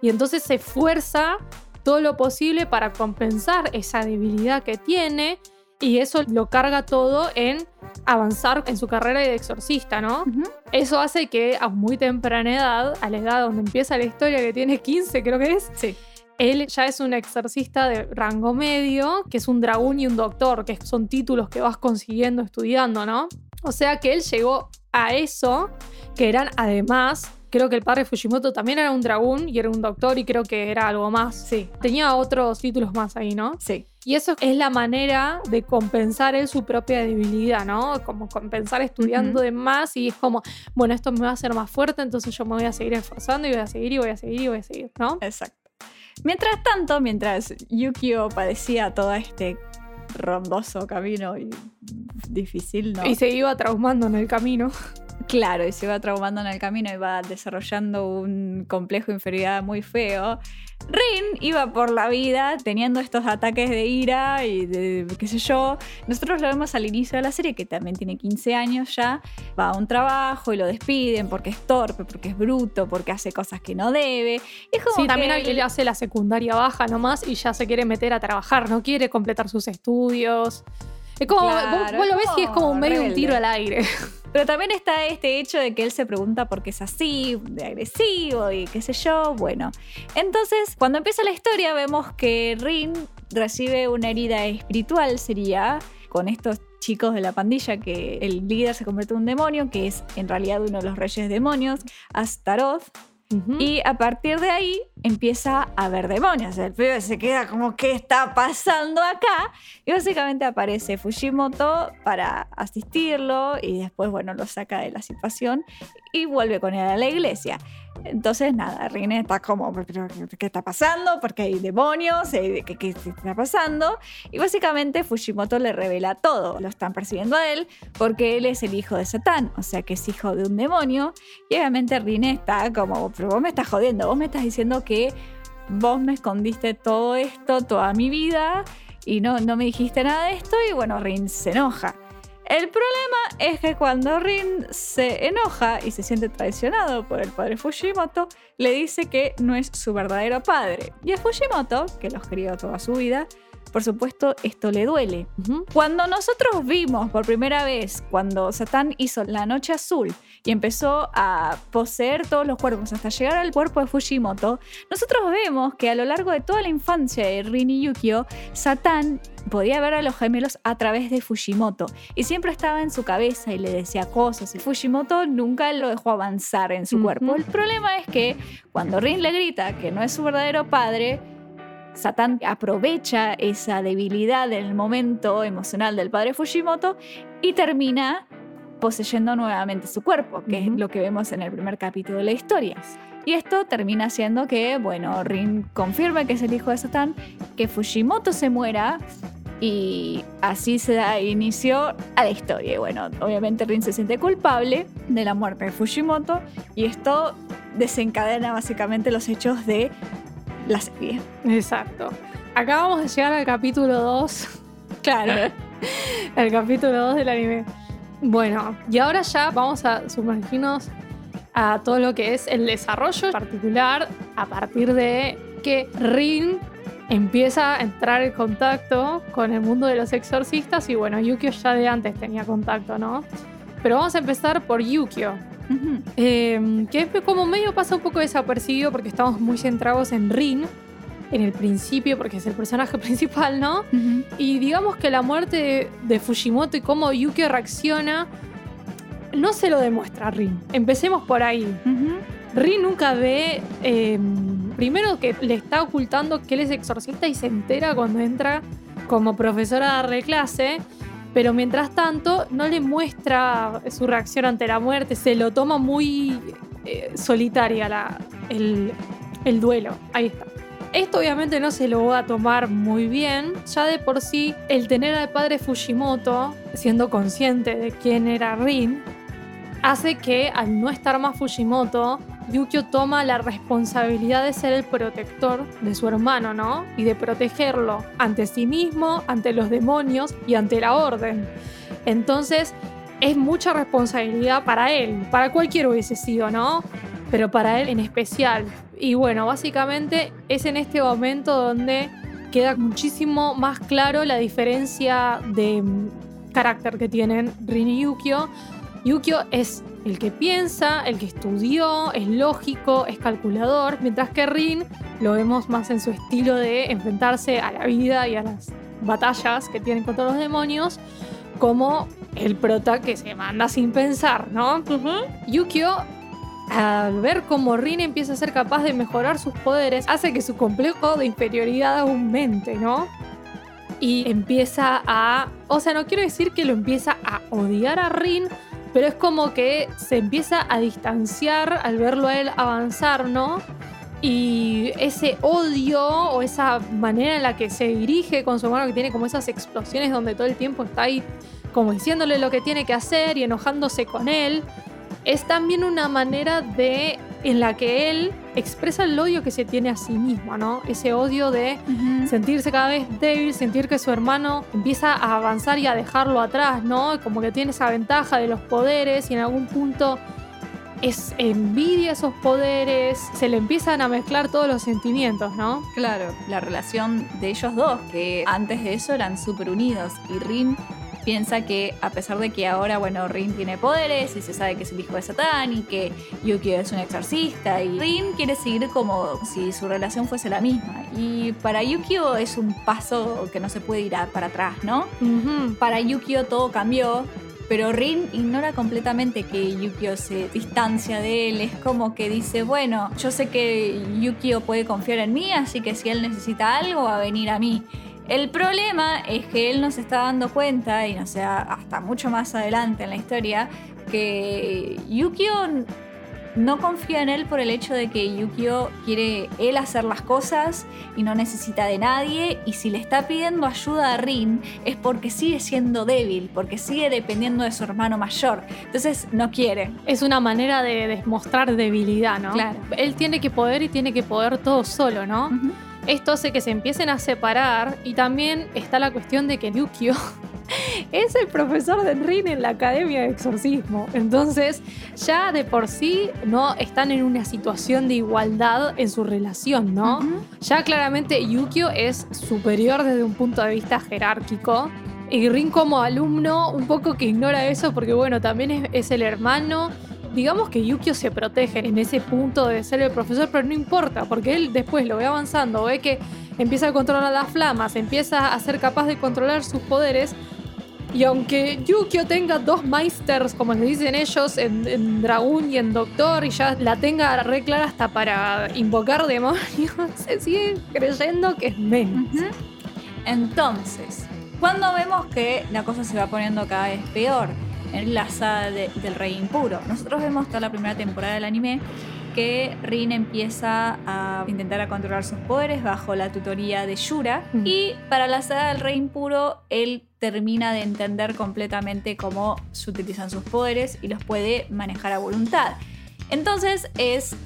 Speaker 2: Y entonces se esfuerza todo lo posible para compensar esa debilidad que tiene y eso lo carga todo en avanzar en su carrera de exorcista, ¿no? Eso hace que a muy temprana edad, a la edad donde empieza la historia, que tiene 15 creo que es,
Speaker 1: Sí.
Speaker 2: él ya es un exorcista de rango medio, que es un dragón y un doctor, que son títulos que vas consiguiendo estudiando, ¿no? O sea que él llegó a eso, que eran además, creo que el padre Fujimoto también era un dragón y era un doctor y creo que era algo más.
Speaker 1: Sí.
Speaker 2: Tenía otros títulos más ahí, ¿no?
Speaker 1: Sí.
Speaker 2: Y eso es la manera de compensar él su propia debilidad, ¿no? Como compensar estudiando de más y es como, bueno, esto me va a hacer más fuerte, entonces yo me voy a seguir esforzando y voy a seguir y voy a seguir y voy a seguir, ¿no?
Speaker 1: Exacto. Mientras tanto, mientras Yukio padecía todo este rondoso camino y difícil, ¿no?
Speaker 2: Y se iba traumando en el camino.
Speaker 1: Claro, y se iba traumando en el camino y va desarrollando un complejo de inferioridad muy feo. Rin iba por la vida teniendo estos ataques de ira y de qué sé yo. Nosotros lo vemos al inicio de la serie, que también tiene 15 años ya. Va a un trabajo y lo despiden porque es torpe, porque es bruto, porque hace cosas que no debe. Es como
Speaker 2: Sí, también
Speaker 1: que
Speaker 2: él hace la secundaria baja nomás y ya se quiere meter a trabajar, no quiere completar sus estudios. Es como,
Speaker 1: Claro,
Speaker 2: vos, vos lo ves y es como medio un tiro al aire.
Speaker 1: Pero también está este hecho de que él se pregunta por qué es así, de agresivo y qué sé yo. Bueno, entonces cuando empieza la historia vemos que Rin recibe una herida espiritual, sería con estos chicos de la pandilla que el líder se convierte en un demonio, que es en realidad uno de los reyes demonios, Astaroth. Y a partir de ahí empieza a ver demonios. El pibe se queda como, ¿qué está pasando acá? Y básicamente aparece Fujimoto para asistirlo y después, bueno, lo saca de la situación y vuelve con él a la iglesia. Entonces, nada, Rin está como, ¿pero qué está pasando? Porque hay demonios, ¿qué, qué está pasando? Y básicamente Fujimoto le revela todo. Lo están persiguiendo a él porque él es el hijo de Satán, o sea que es hijo de un demonio. Y obviamente Rin está como, pero vos me estás jodiendo, vos me estás diciendo que vos me escondiste todo esto, toda mi vida, y no, no me dijiste nada de esto, y bueno, Rin se enoja. El problema es que cuando Rin se enoja y se siente traicionado por el padre Fujimoto, le dice que no es su verdadero padre. Y a Fujimoto, que los crió toda su vida, por supuesto esto le duele. Cuando nosotros vimos por primera vez, cuando Satán hizo La Noche Azul y empezó a poseer todos los cuerpos hasta llegar al cuerpo de Fujimoto, nosotros vemos que a lo largo de toda la infancia de Rin y Yukio, Satán podía ver a los gemelos a través de Fujimoto y siempre estaba en su cabeza y le decía cosas y Fujimoto nunca lo dejó avanzar en su cuerpo. El problema es que cuando Rin le grita que no es su verdadero padre, Satán aprovecha esa debilidad en el momento emocional del padre Fujimoto y termina poseyendo nuevamente su cuerpo, que es lo que vemos en el primer capítulo de la historia. Y esto termina haciendo que, bueno, Rin confirme que es el hijo de Satán, que Fujimoto se muera y así se da inicio a la historia. Y bueno, obviamente Rin se siente culpable de la muerte de Fujimoto y esto desencadena básicamente los hechos de la serie.
Speaker 2: Exacto. Acá vamos a llegar al capítulo 2.
Speaker 1: Claro. [laughs]
Speaker 2: el capítulo 2 del anime. Bueno, y ahora ya vamos a sumergirnos a todo lo que es el desarrollo particular a partir de que Rin empieza a entrar en contacto con el mundo de los exorcistas. Y bueno, Yukio ya de antes tenía contacto, ¿no? Pero vamos a empezar por Yukio, eh, que es como medio pasa un poco desapercibido porque estamos muy centrados en Rin en el principio porque es el personaje [laughs] principal, ¿no? Y digamos que la muerte de, de Fujimoto y cómo Yukio reacciona no se lo demuestra a Rin. Empecemos por ahí. Rin nunca ve, eh, primero que le está ocultando que él es exorcista y se entera cuando entra como profesora a darle clase, pero mientras tanto no le muestra su reacción ante la muerte, se lo toma muy eh, solitaria la- el, el duelo. Ahí está. Esto obviamente no se lo va a tomar muy bien. Ya de por sí, el tener al padre Fujimoto, siendo consciente de quién era Rin, hace que al no estar más Fujimoto, Yukio toma la responsabilidad de ser el protector de su hermano, ¿no? Y de protegerlo ante sí mismo, ante los demonios y ante la orden. Entonces, es mucha responsabilidad para él, para cualquier hubiese sido, ¿no? Pero para él en especial. Y bueno, básicamente es en este momento donde queda muchísimo más claro la diferencia de mm, carácter que tienen Rin y Yukio. Yukio es el que piensa, el que estudió, es lógico, es calculador, mientras que Rin lo vemos más en su estilo de enfrentarse a la vida y a las batallas que tienen contra los demonios, como el prota que se manda sin pensar, ¿no? Yukio, al ver cómo Rin empieza a ser capaz de mejorar sus poderes, hace que su complejo de inferioridad aumente, ¿no? Y empieza a... O sea, no quiero decir que lo empieza a odiar a Rin, pero es como que se empieza a distanciar al verlo a él avanzar, ¿no? Y ese odio o esa manera en la que se dirige con su hermano, que tiene como esas explosiones donde todo el tiempo está ahí como diciéndole lo que tiene que hacer y enojándose con él, es también una manera de en la que él expresa el odio que se tiene a sí mismo, ¿no? Ese odio de sentirse cada vez débil, sentir que su hermano empieza a avanzar y a dejarlo atrás, ¿no? Como que tiene esa ventaja de los poderes y en algún punto es envidia esos poderes, se le empiezan a mezclar todos los sentimientos, ¿no?
Speaker 1: Claro, la relación de ellos dos, que antes de eso eran súper unidos. Y Rin piensa que a pesar de que ahora, bueno, Rin tiene poderes y se sabe que es el hijo de Satán y que Yukio es un exorcista, y Rin quiere seguir como si su relación fuese la misma. Y para Yukio es un paso que no se puede ir a- para atrás, ¿no? Para Yukio todo cambió, pero Rin ignora completamente que Yukio se distancia de él. Es como que dice, bueno, yo sé que Yukio puede confiar en mí, así que si él necesita algo va a venir a mí. El problema es que él no se está dando cuenta, y no sé, hasta mucho más adelante en la historia, que Yukio no confía en él por el hecho de que Yukio quiere él hacer las cosas y no necesita de nadie y si le está pidiendo ayuda a Rin es porque sigue siendo débil, porque sigue dependiendo de su hermano mayor. Entonces no quiere.
Speaker 2: Es una manera de demostrar debilidad, ¿no?
Speaker 1: Claro.
Speaker 2: Él tiene que poder y tiene que poder todo solo, ¿no? Esto hace que se empiecen a separar y también está la cuestión de que Yukio [laughs] es el profesor de Rin en la Academia de Exorcismo. Entonces, ya de por sí no están en una situación de igualdad en su relación, ¿no? Ya claramente Yukio es superior desde un punto de vista jerárquico. Y Rin como alumno un poco que ignora eso porque bueno, también es, es el hermano digamos que Yukio se protege en ese punto de ser el profesor, pero no importa, porque él después lo ve avanzando, ve que empieza a controlar las flamas, empieza a ser capaz de controlar sus poderes. Y aunque Yukio tenga dos Meisters, como les dicen ellos, en, en Dragón y en Doctor, y ya la tenga re clara hasta para invocar demonios, [laughs] se sigue creyendo que es menos.
Speaker 1: Entonces, cuando vemos que la cosa se va poniendo cada vez peor en la saga de- del Rey Impuro, nosotros vemos toda la primera temporada del anime que Rin empieza a intentar a controlar sus poderes bajo la tutoría de Yura
Speaker 2: Mm.
Speaker 1: y para la saga del Rey Impuro él termina de entender completamente cómo se utilizan sus poderes y los puede manejar a voluntad. Entonces es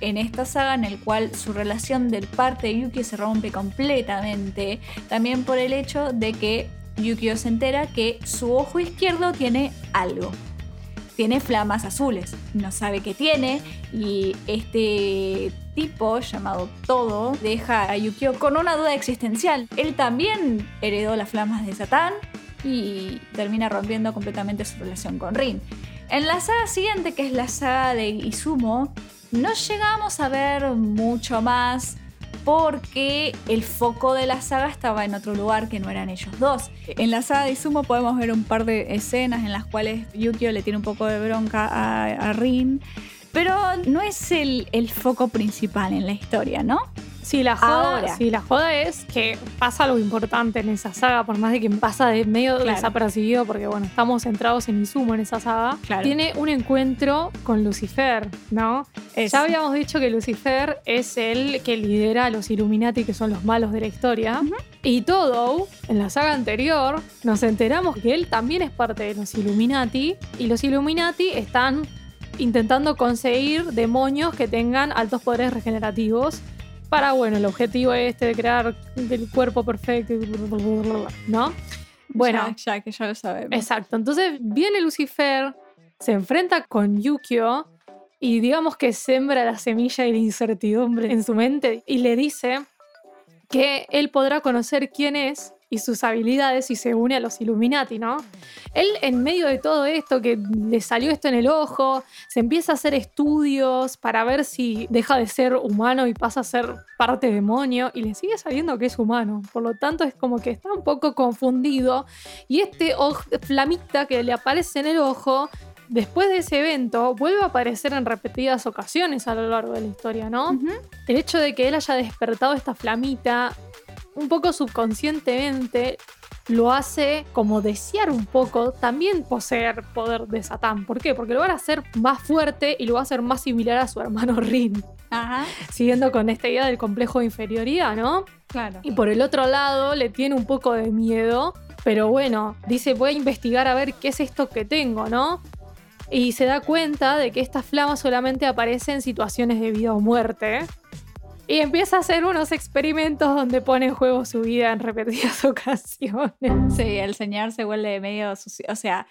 Speaker 1: en esta saga en el cual su relación del parte de Yukio se rompe completamente, también por el hecho de que Yukio se entera que su ojo izquierdo tiene algo. Tiene flamas azules, no sabe qué tiene y este tipo llamado Todo deja a Yukio con una duda existencial. Él también heredó las flamas de Satán y termina rompiendo completamente su relación con Rin. En la saga siguiente, que es la saga de Izumo, no llegamos a ver mucho más porque el foco de la saga estaba en otro lugar que no eran ellos dos. En la saga de Izumo podemos ver un par de escenas en las cuales Yukio le tiene un poco de bronca a, a Rin, pero no es el, el foco principal en la historia, ¿no?
Speaker 2: Sí, la joda,
Speaker 1: Ahora.
Speaker 2: sí, la joda es que pasa algo importante en esa saga, por más de que pasa de medio
Speaker 1: Claro.
Speaker 2: desapercibido, porque bueno, estamos centrados en Izumo en esa saga.
Speaker 1: Claro.
Speaker 2: Tiene un encuentro con Lucifer, ¿no?
Speaker 1: Es-
Speaker 2: Ya habíamos dicho que Lucifer es el que lidera a los Illuminati, que son los malos de la historia. Y todo, en la saga anterior, nos enteramos que él también es parte de los Illuminati. Y los Illuminati están intentando conseguir demonios que tengan altos poderes regenerativos. Para, bueno, el objetivo este de crear el cuerpo perfecto, ¿no? Bueno,
Speaker 1: ya, ya que ya lo sabemos.
Speaker 2: Exacto. Entonces viene Lucifer, se enfrenta con Yukio y digamos que sembra la semilla de la incertidumbre en su mente y le dice que él podrá conocer quién es y sus habilidades si se une a los Illuminati, ¿no? Él en medio de todo esto, que le salió esto en el ojo, se empieza a hacer estudios para ver si deja de ser humano y pasa a ser parte demonio y le sigue saliendo que es humano. Por lo tanto es como que está un poco confundido y este flamita que le aparece en el ojo, después de ese evento, vuelve a aparecer en repetidas ocasiones a lo largo de la historia, ¿no? El hecho de que él haya despertado esta flamita, un poco subconscientemente, lo hace como desear un poco también poseer poder de Satán. ¿Por qué? Porque lo va a hacer más fuerte y lo va a hacer más similar a su hermano [laughs] Rin,
Speaker 1: Ajá,
Speaker 2: siguiendo con esta idea del complejo de inferioridad, ¿no?
Speaker 1: claro.
Speaker 2: Y por el otro lado le tiene un poco de miedo, pero bueno, dice voy a investigar a ver qué es esto que tengo, ¿no? Y se da cuenta de que esta flama solamente aparece en situaciones de vida o muerte. Y empieza a hacer unos experimentos donde pone en juego su vida en repetidas [laughs] ocasiones.
Speaker 1: Sí, el señor se vuelve medio sucio. O sea,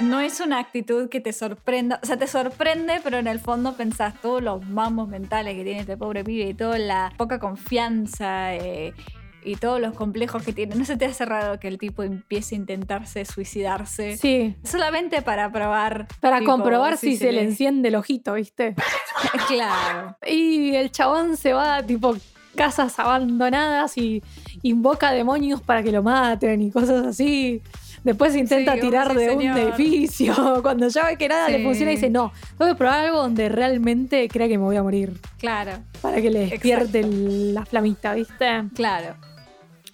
Speaker 1: no es una actitud que te sorprenda. O sea, te sorprende, pero en el fondo pensás todos los mamos mentales que tiene este pobre pibe y toda la poca confianza eh, y todos los complejos que tiene. ¿No se te hace raro que el tipo empiece a intentarse suicidarse?
Speaker 2: Sí,
Speaker 1: Solamente para probar.
Speaker 2: para
Speaker 1: tipo,
Speaker 2: comprobar si, se, le
Speaker 1: le-
Speaker 2: enciende el ojito, ¿viste? [laughs]
Speaker 1: Claro.
Speaker 2: Y el chabón se va a tipo casas abandonadas y invoca demonios para que lo maten y cosas así. Después intenta
Speaker 1: Sí,
Speaker 2: tirar
Speaker 1: sí,
Speaker 2: de un edificio. [laughs] Cuando ya ve que nada le funciona, dice: No, tengo que probar algo donde realmente crea que me voy a morir.
Speaker 1: Claro,
Speaker 2: Para que le despierte la flamita, ¿viste?
Speaker 1: claro.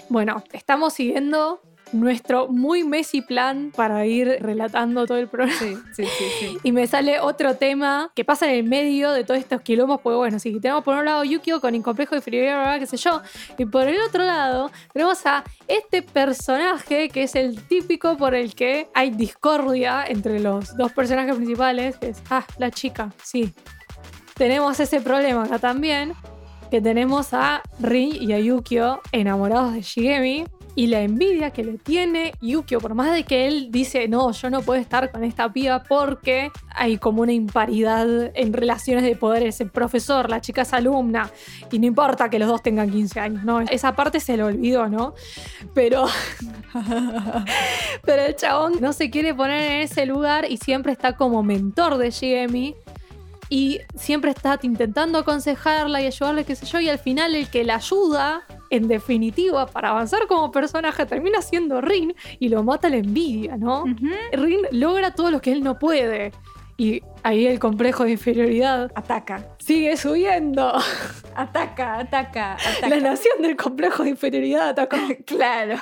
Speaker 2: Bueno, estamos siguiendo nuestro muy Messi plan para ir relatando todo el programa.
Speaker 1: Sí, sí, sí, sí.
Speaker 2: Y me sale otro tema que pasa en el medio de todos estos quilombos, porque bueno, si tenemos por un lado Yukio con incomplejo bla, bla, qué sé yo, y por el otro lado tenemos a este personaje que es el típico por el que hay discordia entre los dos personajes principales, que es, ah, la chica, sí. Tenemos ese problema acá también, que tenemos a Rin y a Yukio enamorados de Shigemi, y la envidia que le tiene Yukio, por más de que él dice, no, yo no puedo estar con esta piba porque hay como una imparidad en relaciones de poder, es el profesor, la chica es alumna, y no importa que los dos tengan 15 años, ¿no? Esa parte se le olvidó, ¿no? Pero, [laughs] pero el chabón no se quiere poner en ese lugar y siempre está como mentor de Shiemi y siempre está intentando aconsejarla y ayudarle, qué sé yo, y al final el que la ayuda, en definitiva, para avanzar como personaje, termina siendo Rin y lo mata la envidia, ¿no? Rin logra todo lo que él no puede. Y ahí el complejo de inferioridad
Speaker 1: Ataca,
Speaker 2: sigue subiendo.
Speaker 1: ataca, ataca, ataca.
Speaker 2: La nación del complejo de inferioridad atacó. [laughs]
Speaker 1: Claro.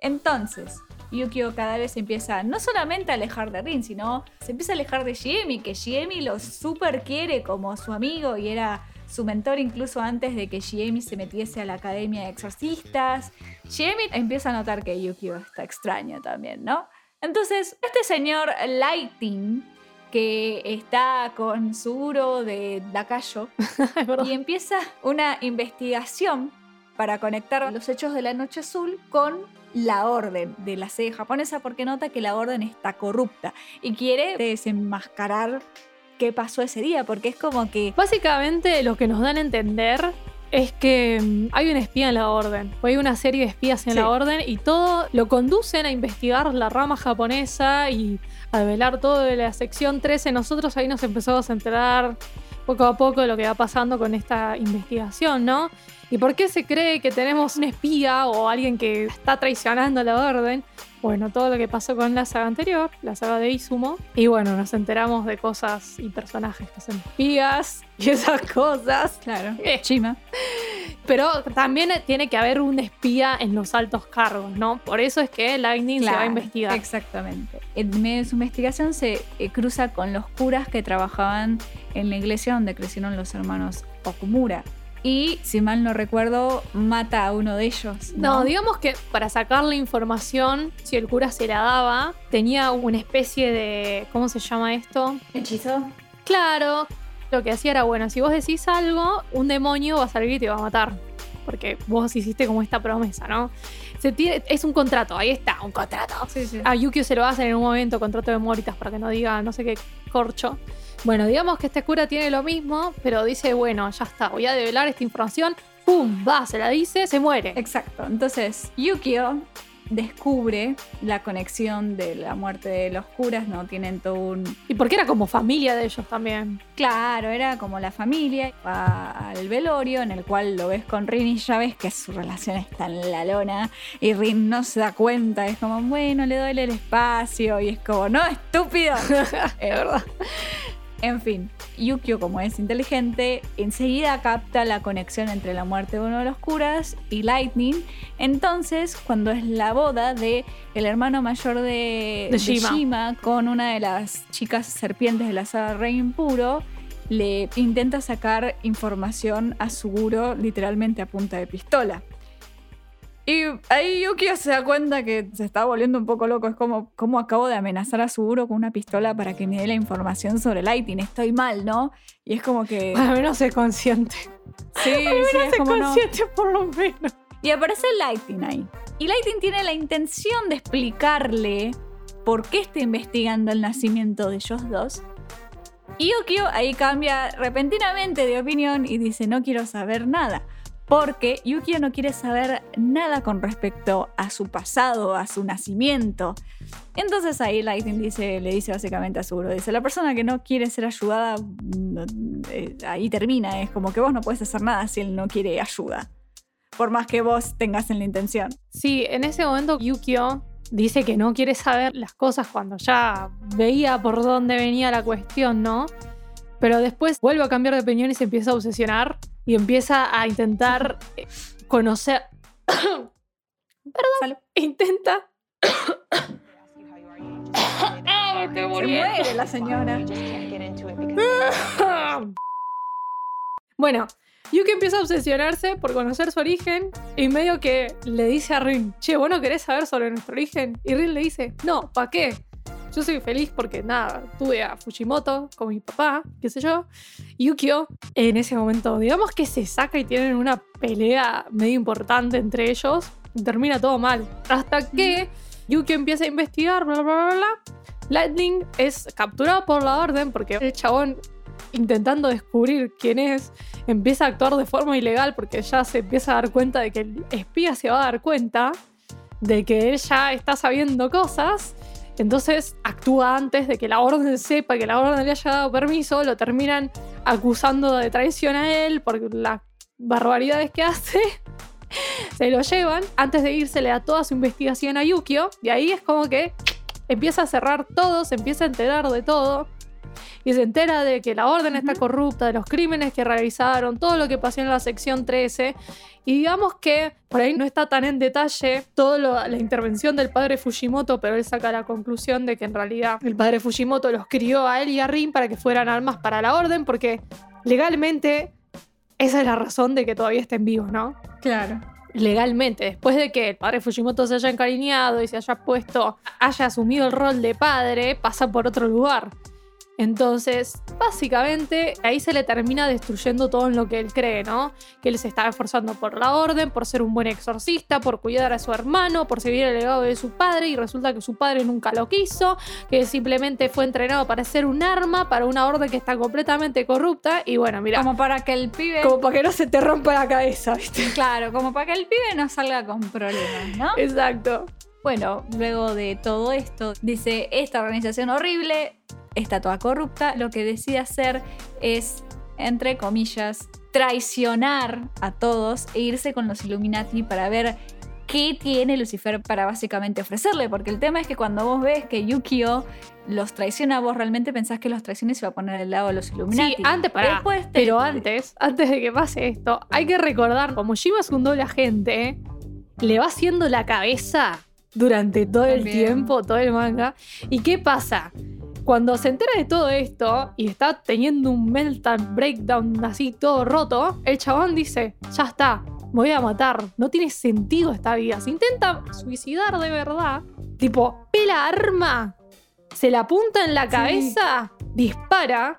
Speaker 1: Entonces, Yukio cada vez se empieza no solamente a alejar de Rin, sino se empieza a alejar de Shiemi, que Shiemi lo super quiere como su amigo y era su mentor incluso antes de que Shiemi se metiese a la academia de exorcistas. Shiemi empieza a notar que Yukio está extraño también, ¿no? Entonces, este señor Lighting, que está con Suro de Lacayo, [laughs]
Speaker 2: Es verdad.
Speaker 1: y empieza una investigación para conectar los hechos de la Noche Azul con la orden de la sede japonesa porque nota que la orden está corrupta y quiere desenmascarar qué pasó ese día porque es como que
Speaker 2: Básicamente lo que nos dan a entender es que mm, hay un espía en la orden, o hay una serie de espías en
Speaker 1: Sí.
Speaker 2: la orden y todo lo conducen a investigar la rama japonesa y a develar todo de la sección 13. Nosotros ahí nos empezamos a enterar poco a poco de lo que va pasando con esta investigación, ¿no? ¿Y por qué se cree que tenemos un espía o alguien que está traicionando la orden? Bueno, todo lo que pasó con la saga anterior, la saga de Izumo. Y bueno, nos enteramos de cosas y personajes que son espías [laughs] y esas cosas.
Speaker 1: claro
Speaker 2: Eh.
Speaker 1: Chima
Speaker 2: Pero también tiene que haber un espía en los altos cargos, ¿no? Por eso es que Lightning se va a
Speaker 1: Claro,
Speaker 2: investigar.
Speaker 1: exactamente en medio de su investigación se eh, cruza con los curas que trabajaban en la iglesia donde crecieron los hermanos Okumura y si mal no recuerdo mata a uno de ellos
Speaker 2: No,
Speaker 1: no,
Speaker 2: digamos que para sacar la información, si el cura se la daba, tenía una especie de. ¿Cómo se llama esto?
Speaker 1: hechizo
Speaker 2: Claro, lo que hacía era bueno, si vos decís algo, un demonio va a salir y te va a matar. Porque vos hiciste como esta promesa, ¿no? Se tiene- es un contrato, ahí está, un contrato.
Speaker 1: sí, sí.
Speaker 2: A Yukio se lo hacen en un momento, contrato de moritas, para que no diga no sé qué corcho. Bueno, digamos que este cura tiene lo mismo, pero dice, bueno, ya está, voy a develar esta información. ¡Pum! Va, se la dice, se muere.
Speaker 1: Exacto. Entonces, Yukio descubre la conexión de la muerte de los curas, ¿no? Tienen todo un...
Speaker 2: Y porque era como familia de ellos también.
Speaker 1: Claro, era como la familia. Va al velorio en el cual lo ves con Rin y ya ves que su relación está en la lona y Rin no se da cuenta. Es como, bueno, le doy el espacio y es como, no, estúpido. [laughs] es verdad. En fin, Yukio, como es inteligente, enseguida capta la conexión entre la muerte de uno de los curas y Lightning. Entonces, cuando es la boda de el hermano mayor de,
Speaker 2: De Shima.
Speaker 1: Shima con una de las chicas serpientes de la saga Rey Impuro, le intenta sacar información a Suguro literalmente a punta de pistola. Y ahí Yukio se da cuenta que se está volviendo un poco loco. Es como, ¿cómo acabo de amenazar a Suguro con una pistola para que me dé la información sobre Lighting? Estoy mal, ¿no? Y es como que.
Speaker 2: Al menos sé consciente.
Speaker 1: Sí, sí, es
Speaker 2: sé
Speaker 1: como no.
Speaker 2: consciente por lo menos.
Speaker 1: Y aparece Lighting ahí. Y Lighting tiene la intención de explicarle por qué está investigando el nacimiento de ellos dos. Y Yukio ahí cambia repentinamente de opinión y dice, no quiero saber nada. Porque Yukio no quiere saber nada con respecto a su pasado, a su nacimiento. Entonces ahí Lighting dice, le dice básicamente a Suguro, dice, la persona que no quiere ser ayudada, no- eh, ahí termina, es como que vos no puedes hacer nada si él no quiere ayuda. Por más que vos tengas en la intención.
Speaker 2: Sí, en ese momento Yukio dice que no quiere saber las cosas cuando ya veía por dónde venía la cuestión, ¿no? Pero después vuelve a cambiar de opinión y se empieza a obsesionar y empieza a intentar eh, conocer. [coughs]
Speaker 1: Salud.
Speaker 2: Intenta. [coughs] Ah, me estoy
Speaker 1: Se muere la señora. [coughs]
Speaker 2: Bueno, Yuki empieza a obsesionarse por conocer su origen y medio que le dice a Rin, che, ¿vos no querés saber sobre nuestro origen? Y Rin le dice, no, ¿para qué? Yo soy feliz porque nada, tuve a Fujimoto como mi papá, qué sé yo. Yukio, en ese momento, digamos que se saca y tienen una pelea medio importante entre ellos. Y termina todo mal. Hasta que Yukio empieza a investigar, bla, bla, bla, bla. Lightning es capturado por la orden porque el chabón intentando descubrir quién es, empieza a actuar de forma ilegal porque ya se empieza a dar cuenta de que el espía se va a dar cuenta de que él ya está sabiendo cosas. Entonces actúa antes de que la orden sepa que la orden le haya dado permiso, lo terminan acusando de traición a él por las barbaridades que hace. [laughs] Se lo llevan, antes de irse le da toda su investigación a Yukio y ahí es como que empieza a cerrar todo, se empieza a enterar de todo y se entera de que la orden está corrupta, de los crímenes que realizaron, todo lo que pasó en la sección 13. Y digamos que por ahí no está tan en detalle toda la intervención del padre Fujimoto, pero él saca la conclusión de que en realidad el padre Fujimoto los crió a él y a Rin para que fueran armas para la orden, porque legalmente esa es la razón de que todavía estén vivos, ¿no?
Speaker 1: Claro.
Speaker 2: legalmente, después de que el padre Fujimoto se haya encariñado y se haya puesto, haya asumido el rol de padre, pasa por otro lugar. Entonces, básicamente, ahí se le termina destruyendo todo en lo que él cree, ¿no? Que él se estaba esforzando por la orden, por ser un buen exorcista, por cuidar a su hermano, por seguir el legado de su padre, y resulta que su padre nunca lo quiso, que simplemente fue entrenado para ser un arma, para una orden que está completamente corrupta, y bueno, mira,
Speaker 1: Como para que el pibe.
Speaker 2: como para que no se te rompa la cabeza, ¿viste?
Speaker 1: Claro, como para que el pibe no salga con problemas, ¿no?
Speaker 2: Exacto.
Speaker 1: Bueno, luego de todo esto, dice, esta organización horrible está toda corrupta, lo que decide hacer es, entre comillas, traicionar a todos e irse con los Illuminati para ver qué tiene Lucifer para básicamente ofrecerle, porque el tema es que cuando vos ves que Yukio los traiciona, vos realmente pensás que los traiciona y se va a poner al lado de los Illuminati.
Speaker 2: Sí, antes, pará,
Speaker 1: Después te-
Speaker 2: pero antes, antes de que pase esto, hay que recordar, como Shiva es un doble agente, le va haciendo la cabeza durante todo el tiempo, todo el manga. ¿Y qué pasa? Cuando se entera de todo esto y está teniendo un meltdown, breakdown así todo roto, el chabón dice, ya está, me voy a matar, no tiene sentido esta vida. Se intenta suicidar de verdad, tipo, pela arma, se la apunta en la cabeza, dispara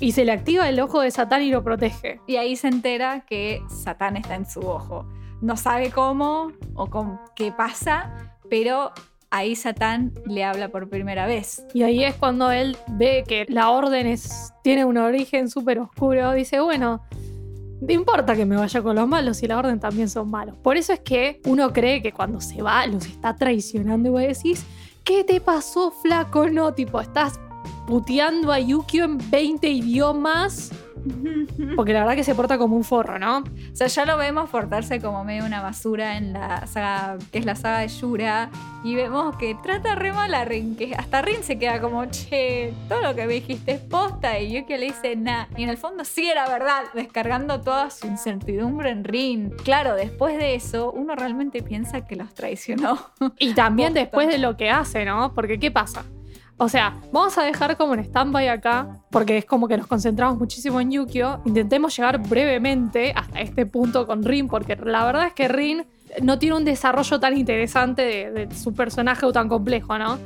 Speaker 2: y se le activa el ojo de Satán y lo protege.
Speaker 1: Y ahí se entera que Satán está en su ojo. No sabe cómo o con qué pasa, pero ahí Satán le habla por primera vez.
Speaker 2: Y ahí es cuando él ve que la orden es, tiene un origen súper oscuro. Dice, bueno, no importa que me vaya con los malos y la orden también son malos. Por eso es que uno cree que cuando se va los está traicionando y vos decís, ¿qué te pasó, flaco? No, tipo, estás puteando a Yukio en 20 idiomas. [laughs] Porque la verdad que se porta como un forro, ¿no?
Speaker 1: O sea, ya lo vemos portarse como medio una basura en la saga, que es la saga de Yura, y vemos que trata re mal a Rin, que hasta Rin se queda como, che, todo lo que me dijiste es posta, y Yuki le dice, nah, y en el fondo sí era verdad, descargando toda su incertidumbre en Rin. Claro, después de eso, uno realmente piensa que los traicionó.
Speaker 2: Y también [laughs]
Speaker 1: Posta.
Speaker 2: después de lo que hace, ¿no? Porque ¿qué pasa? O sea, vamos a dejar como en stand-by acá, porque es como que nos concentramos muchísimo en Yukio. Intentemos llegar brevemente hasta este punto con Rin, porque la verdad es que Rin no tiene un desarrollo tan interesante de, de su personaje o tan complejo, ¿no?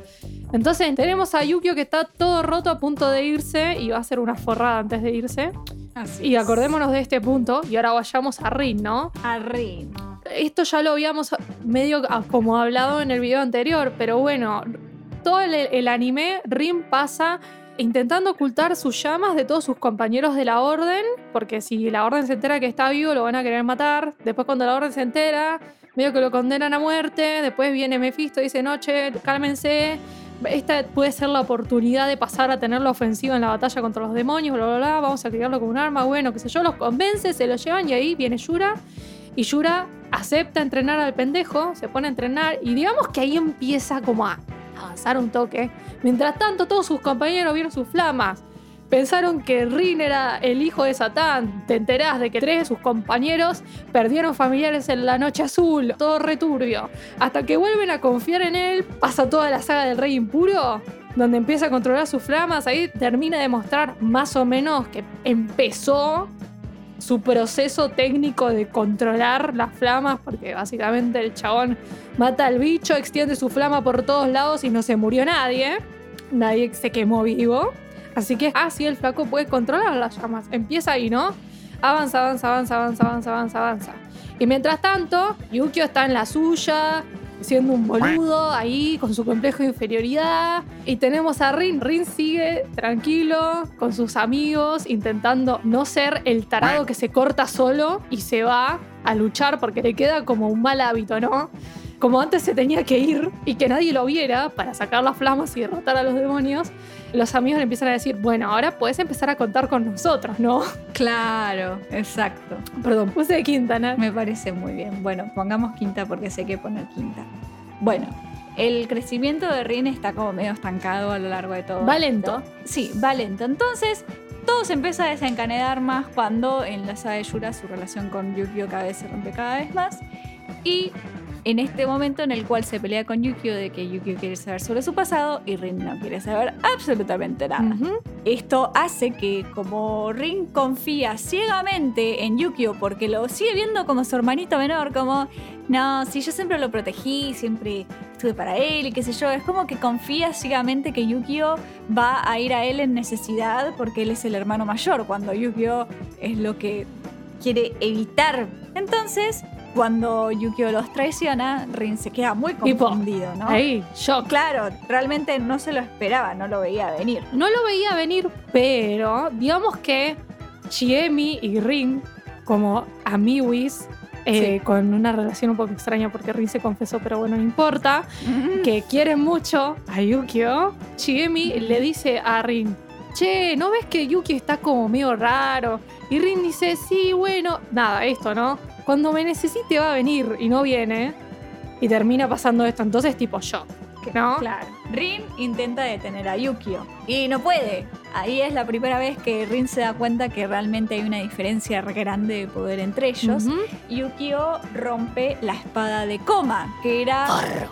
Speaker 2: Entonces tenemos a Yukio que está todo roto a punto de irse y va a hacer una forrada antes de irse.
Speaker 1: Así
Speaker 2: Y acordémonos de este punto y ahora vayamos a Rin, ¿no?
Speaker 1: A Rin.
Speaker 2: esto ya lo habíamos medio como hablado en el video anterior, pero bueno, todo el, anime, Rin pasa intentando ocultar sus llamas de todos sus compañeros de la orden, porque si la orden se entera que está vivo, lo van a querer matar. Después cuando la orden se entera, medio que lo condenan a muerte. Después viene Mephisto y dice, noche, cálmense. Esta puede ser la oportunidad de pasar a tener la ofensiva en la batalla contra los demonios, bla, bla, bla. Vamos a criarlo como un arma, bueno, qué sé yo. Los convence, se lo llevan y ahí viene Yura. Y Yura acepta entrenar al pendejo, se pone a entrenar y digamos que ahí empieza como a avanzar un toque. Mientras tanto, todos sus compañeros vieron sus flamas. Pensaron que Rin era el hijo de Satán. Te enterás de que tres de sus compañeros perdieron familiares en la noche azul. Todo returbio. Hasta que vuelven a confiar en él, pasa toda la saga del rey impuro, donde empieza a controlar sus flamas. Ahí termina de mostrar más o menos que empezó su proceso técnico de controlar las flamas, porque básicamente el chabón mata al bicho, extiende su flama por todos lados y no se murió nadie. nadie se quemó vivo. Así que así el flaco puede controlar las llamas. Empieza ahí, ¿no? Avanza, avanza, avanza, avanza, avanza, avanza, avanza. Y mientras tanto, Yukio está en la suya, siendo un boludo ahí con su complejo de inferioridad. Y tenemos a Rin. Rin sigue tranquilo con sus amigos, intentando no ser el tarado que se corta solo y se va a luchar porque le queda como un mal hábito, ¿no? Como antes se tenía que ir y que nadie lo viera para sacar las flamas y derrotar a los demonios, los amigos le empiezan a decir, bueno, ahora puedes empezar a contar con nosotros, ¿no?
Speaker 1: Claro, exacto.
Speaker 2: Perdón, puse quinta, ¿no?
Speaker 1: Me parece muy bien. Bueno, pongamos quinta porque sé que poner quinta. Bueno, el crecimiento de Rin está como medio estancado a lo largo de todo.
Speaker 2: Va
Speaker 1: esto.
Speaker 2: lento.
Speaker 1: Sí, va lento. Entonces, todo se empieza a desencadenar más cuando en la saga de Yura su relación con Yukio cada vez se rompe cada vez más. Y en este momento en el cual se pelea con Yukio de que Yukio quiere saber sobre su pasado y Rin no quiere saber absolutamente nada. Esto hace que como Rin confía ciegamente en Yukio porque lo sigue viendo como su hermanito menor, como, no, si yo siempre lo protegí, siempre estuve para él y qué sé yo, es como que confía ciegamente que Yukio va a ir a él en necesidad porque él es el hermano mayor, cuando Yukio es lo que quiere evitar. Entonces, cuando Yukio los traiciona, Rin se queda muy confundido, ¿no?
Speaker 2: Ahí, shock.
Speaker 1: Claro, realmente no se lo esperaba, no lo veía venir.
Speaker 2: No lo veía venir, pero digamos que Chiemi y Rin, como amiguis, eh, con una relación un poco extraña porque Rin se confesó, pero bueno, no importa, que quieren mucho a Yukio, Chiemi le dice a Rin, che, ¿no ves que Yuki está como medio raro? Y Rin dice, sí, bueno, nada, esto, ¿no? Cuando me necesite va a venir y no viene. Y termina pasando esto, entonces tipo shock, ¿no?
Speaker 1: Claro. Rin intenta detener a Yukio y no puede. Ahí es la primera vez que Rin se da cuenta que realmente hay una diferencia re grande de poder entre ellos. Yukio rompe la espada de Koma, que era [laughs]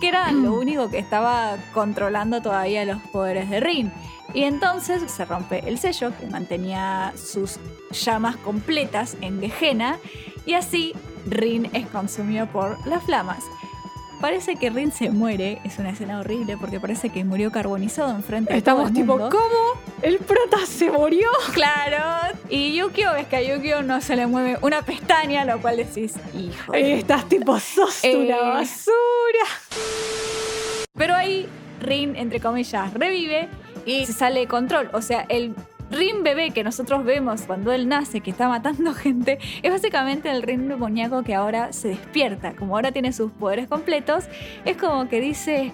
Speaker 1: que era lo único que estaba controlando todavía los poderes de Rin. Y entonces se rompe el sello que mantenía sus llamas completas en Gehenna y así Rin es consumido por las flamas. Parece que Rin se muere, es una escena horrible porque parece que murió carbonizado enfrente de todo
Speaker 2: Estamos
Speaker 1: el
Speaker 2: tipo,
Speaker 1: mundo.
Speaker 2: ¿cómo? ¿El prota se murió?
Speaker 1: Claro. Y Yukio ves que a Yukio no se le mueve una pestaña, lo cual decís, hijo.
Speaker 2: Ahí estás tipo, sos
Speaker 1: Eh.
Speaker 2: una basura.
Speaker 1: Pero ahí Rin, entre comillas, revive y se sale de control. O sea, el Rin bebé que nosotros vemos cuando él nace, que está matando [laughs] gente, es básicamente el Rin demoníaco que ahora se despierta. Como ahora tiene sus poderes completos, es como que dice.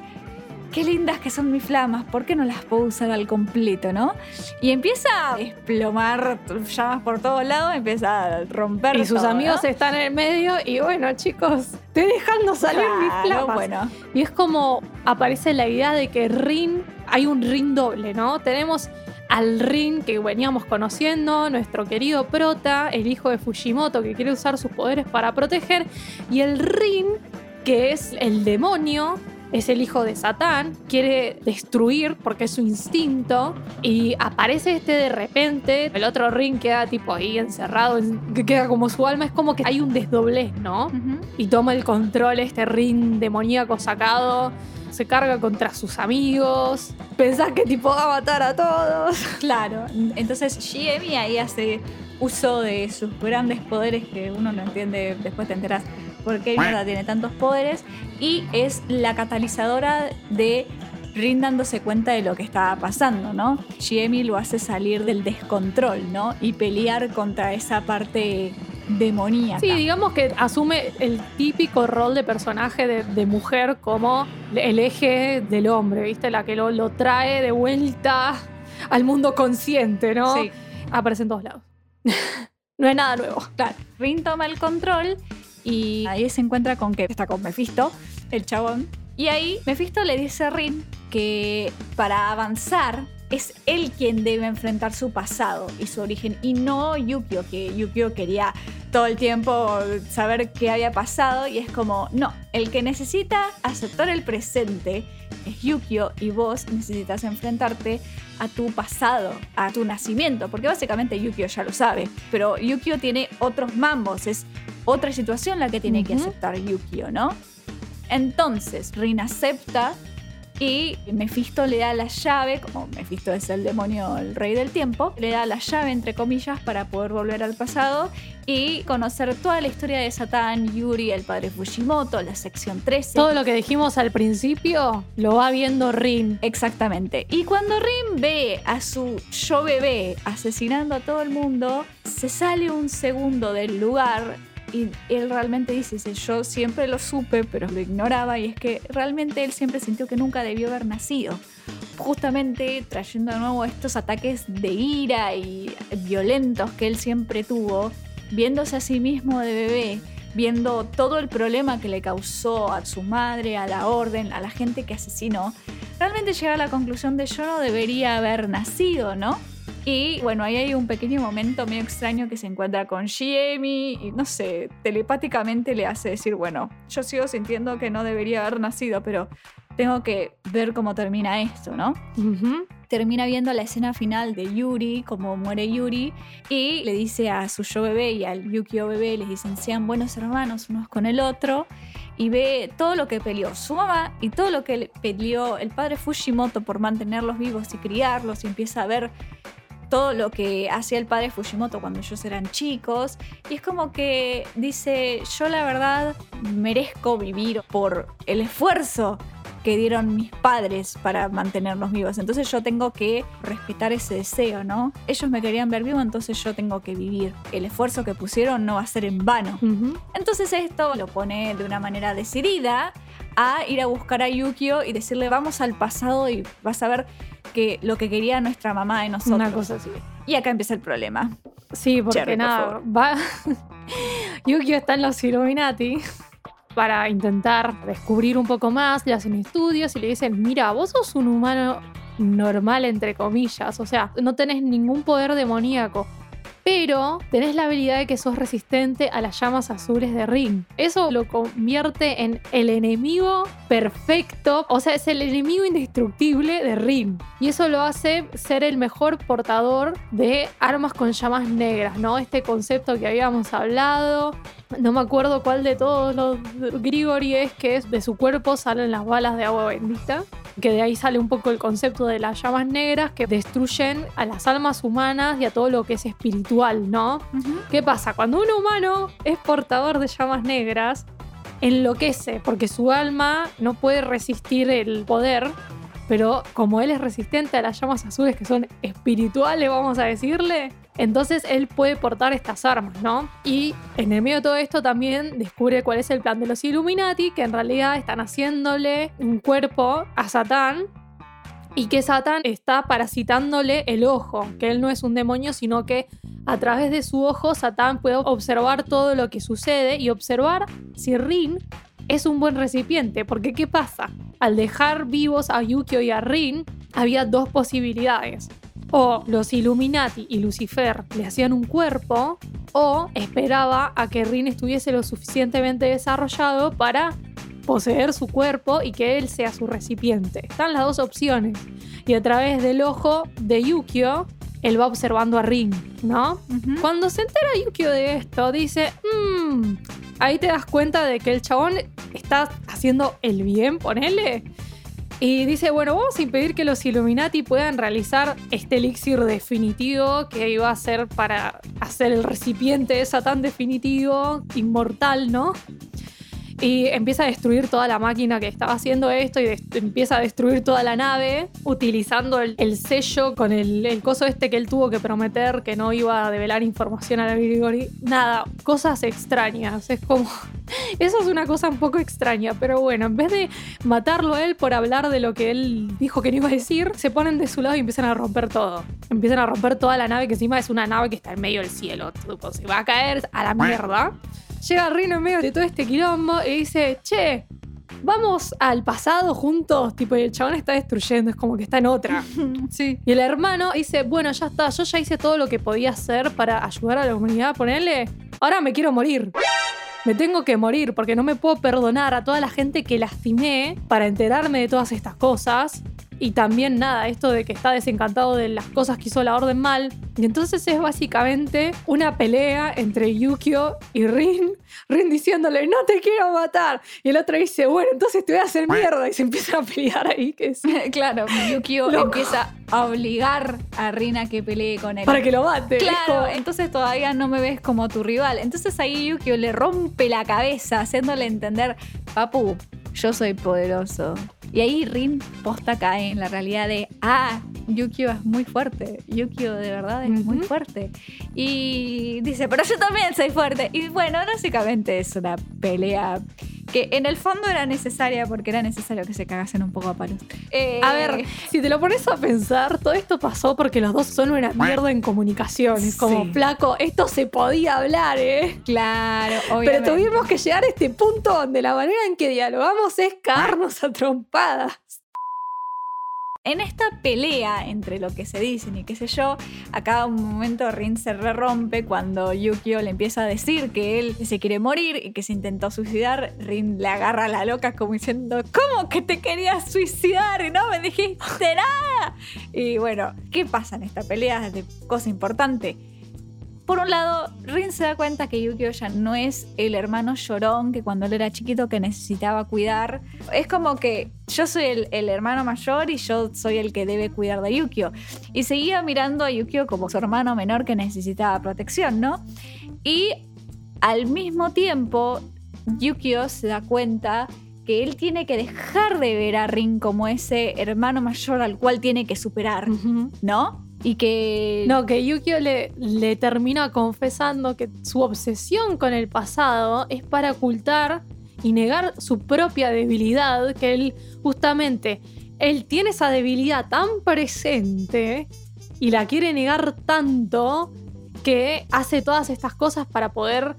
Speaker 1: Qué lindas que son mis flamas, ¿por qué no las puedo usar al completo, no? Y empieza a desplomar llamas por todos lados, empieza a romper.
Speaker 2: Y sus
Speaker 1: todo,
Speaker 2: amigos
Speaker 1: ¿no?
Speaker 2: están en el medio y bueno, chicos, estoy dejando salir mis
Speaker 1: Claro,
Speaker 2: flamas.
Speaker 1: bueno.
Speaker 2: Y es como aparece la idea de que Rin, hay un Rin doble, ¿no? Tenemos al Rin que veníamos conociendo, nuestro querido prota, el hijo de Fujimoto que quiere usar sus poderes para proteger, y el Rin que es el demonio. Es el hijo de Satán, quiere destruir porque es su instinto y aparece este de repente, el otro Rin queda tipo ahí encerrado, en- que queda como su alma, es como que hay un desdoblez, ¿no? Y toma el control este ring demoníaco sacado, se carga contra sus amigos, pensás que tipo va a matar a todos. [laughs]
Speaker 1: Claro, entonces Shiemi ahí hace uso de sus grandes poderes que uno no entiende, después te enteras por qué mierda tiene tantos poderes y es la catalizadora de Rin dándose cuenta de lo que estaba pasando, ¿no? Shiemi lo hace salir del descontrol, ¿no? Y pelear contra esa parte demoníaca.
Speaker 2: Sí, digamos que asume el típico rol de personaje de, de mujer como el eje del hombre, ¿viste? La que lo, lo trae de vuelta al mundo consciente, ¿no?
Speaker 1: Sí.
Speaker 2: Aparece en todos lados. [laughs] no es nada nuevo.
Speaker 1: Claro, Rin toma el control y ahí se encuentra con que está con Mephisto, el chabón. Y ahí Mephisto le dice a Rin que para avanzar es él quien debe enfrentar su pasado y su origen y no Yukio, que Yukio quería todo el tiempo saber qué había pasado y es como, no, el que necesita aceptar el presente es Yukio y vos necesitas enfrentarte a tu pasado, a tu nacimiento, porque básicamente Yukio ya lo sabe, pero Yukio tiene otros mambos, es otra situación la que tiene que aceptar Yukio, ¿no? Entonces, Rin acepta Y Mephisto le da la llave, como Mephisto es el demonio, el rey del tiempo, le da la llave, entre comillas, para poder volver al pasado y conocer toda la historia de Satán, Yuri, el padre Fujimoto, la sección 13.
Speaker 2: Todo lo que dijimos al principio lo va viendo Rin.
Speaker 1: Exactamente. Y cuando Rin ve a su yo bebé asesinando a todo el mundo, se sale un segundo del lugar y él realmente dice, yo siempre lo supe, pero lo ignoraba, y es que realmente él siempre sintió que nunca debió haber nacido. Justamente trayendo de nuevo estos ataques de ira y violentos que él siempre tuvo, viéndose a sí mismo de bebé, viendo todo el problema que le causó a su madre, a la orden, a la gente que asesinó, realmente llega a la conclusión de yo no debería haber nacido, ¿no? Y bueno, ahí hay un pequeño momento medio extraño que se encuentra con Shiemi y no sé, telepáticamente le hace decir, bueno, yo sigo sintiendo que no debería haber nacido, pero tengo que ver cómo termina esto, ¿no? Termina viendo la escena final de Yuri, como muere Yuri, y le dice a su yo bebé y al Yukio bebé, les dicen sean buenos hermanos unos con el otro, y ve todo lo que peleó su mamá y todo lo que le peleó el padre Fujimoto por mantenerlos vivos y criarlos, y empieza a ver todo lo que hacía el padre Fujimoto cuando ellos eran chicos, y es como que dice, yo la verdad merezco vivir por el esfuerzo que dieron mis padres para mantenernos vivos. Entonces yo tengo que respetar ese deseo, ¿no? Ellos me querían ver vivo, entonces yo tengo que vivir. El esfuerzo que pusieron no va a ser en vano. Entonces esto lo pone de una manera decidida a ir a buscar a Yukio y decirle vamos al pasado y vas a ver que lo que quería nuestra mamá de nosotros.
Speaker 2: Una cosa así.
Speaker 1: Y acá empieza el problema.
Speaker 2: Sí, porque
Speaker 1: Cherry,
Speaker 2: nada, va. [laughs] Yukio está en los Illuminati [laughs] para intentar descubrir un poco más, le hacen estudios y le dicen, mira, vos sos un humano normal, entre comillas, o sea, no tenés ningún poder demoníaco, pero tenés la habilidad de que sos resistente a las llamas azules de Ring. Eso lo convierte en el enemigo perfecto, o sea, es el enemigo indestructible de Ring. Y eso lo hace ser el mejor portador de armas con llamas negras, ¿no? Este concepto que habíamos hablado. No me acuerdo cuál de todos los Grigori es que es de su cuerpo salen las balas de agua bendita. Que de ahí sale un poco el concepto de las llamas negras que destruyen a las almas humanas y a todo lo que es espiritual, ¿no? ¿Qué pasa? Cuando un humano es portador de llamas negras, enloquece porque su alma no puede resistir el poder, pero como él es resistente a las llamas azules que son espirituales, vamos a decirle, entonces él puede portar estas armas, ¿no? Y en el medio de todo esto también descubre cuál es el plan de los Illuminati, que en realidad están haciéndole un cuerpo a Satán y que Satán está parasitándole el ojo, que él no es un demonio, sino que a través de su ojo Satán puede observar todo lo que sucede y observar si Rin es un buen recipiente, porque ¿qué pasa? Al dejar vivos a Yukio y a Rin, había dos posibilidades. O los Illuminati y Lucifer le hacían un cuerpo, o esperaba a que Rin estuviese lo suficientemente desarrollado para poseer su cuerpo y que él sea su recipiente. Están las dos opciones. Y a través del ojo de Yukio, él va observando a Rin, ¿no? Cuando se entera Yukio de esto, dice, "Mm", ahí te das cuenta de que el chabón está haciendo el bien, ponele. Y dice, bueno, vamos a impedir que los Illuminati puedan realizar este elixir definitivo que iba a ser para hacer el recipiente de Satán definitivo, inmortal, ¿no? Y empieza a destruir toda la máquina que estaba haciendo esto y empieza a destruir toda la nave utilizando el, el sello con el, el coso este que él tuvo que prometer que no iba a develar información a la Grigori. Nada, cosas extrañas. Es como... [laughs] Eso es una cosa un poco extraña, pero bueno, en vez de matarlo a él por hablar de lo que él dijo que no iba a decir, se ponen de su lado y empiezan a romper todo. Empiezan a romper toda la nave, que encima es una nave que está en medio del cielo. se va a caer a la mierda. Llega Rino en medio de todo este quilombo y dice, che, vamos al pasado juntos. Tipo, y el chabón está destruyendo, es como que está en otra. [laughs]
Speaker 1: Sí.
Speaker 2: Y el hermano dice, bueno, ya está, yo ya hice todo lo que podía hacer para ayudar a la humanidad, ponerle, ahora me quiero morir. Me tengo que morir porque no me puedo perdonar a toda la gente que lastimé para enterarme de todas estas cosas Y también nada, esto de que está desencantado de las cosas que hizo la orden mal. Y entonces es básicamente una pelea entre Yukio y Rin. [laughs] Rin diciéndole, no te quiero matar. Y el otro dice, bueno, entonces te voy a hacer mierda. Y se empiezan a pelear ahí, que es [laughs]
Speaker 1: claro, Yukio
Speaker 2: Loco.
Speaker 1: empieza a obligar a Rin a que pelee con él.
Speaker 2: para que lo mate.
Speaker 1: Claro,
Speaker 2: como-
Speaker 1: entonces todavía no me ves como tu rival. Entonces ahí Yukio le rompe la cabeza, haciéndole entender, papu, yo soy poderoso. Y ahí Rin posta cae en la realidad de, ah, Yukio es muy fuerte. Yukio de verdad es muy fuerte. Y dice, pero yo también soy fuerte. Y bueno, básicamente es una pelea que en el fondo era necesaria porque era necesario que se cagasen un poco a palos. Eh,
Speaker 2: A ver, si te lo pones a pensar, todo esto pasó porque los dos son una mierda en comunicación. Es como,
Speaker 1: Sí.
Speaker 2: flaco, esto se podía hablar, ¿eh?
Speaker 1: Claro,
Speaker 2: Pero
Speaker 1: obviamente.
Speaker 2: tuvimos que llegar a este punto donde la manera en que dialogamos es cagarnos a trompadas.
Speaker 1: En esta pelea entre lo que se dicen y qué sé yo, a cada momento Rin se re rompe cuando Yukio le empieza a decir que él se quiere morir y que se intentó suicidar. Rin le agarra a la loca como diciendo, ¿cómo que te querías suicidar y no me dijiste nada? Y bueno, ¿qué pasa en esta pelea? De cosa importante. Por un lado, Rin se da cuenta que Yukio ya no es el hermano llorón que cuando él era chiquito que necesitaba cuidar. Es como que yo soy el, el hermano mayor y yo soy el que debe cuidar de Yukio. Y seguía mirando a Yukio como su hermano menor que necesitaba protección, ¿no? Y al mismo tiempo, Yukio se da cuenta que él tiene que dejar de ver a Rin como ese hermano mayor al cual tiene que superar, ¿no? Y que...
Speaker 2: No, que Yukio le, termina confesando que su obsesión con el pasado es para ocultar y negar su propia debilidad, que él justamente, él tiene esa debilidad tan presente y la quiere negar tanto que hace todas estas cosas para poder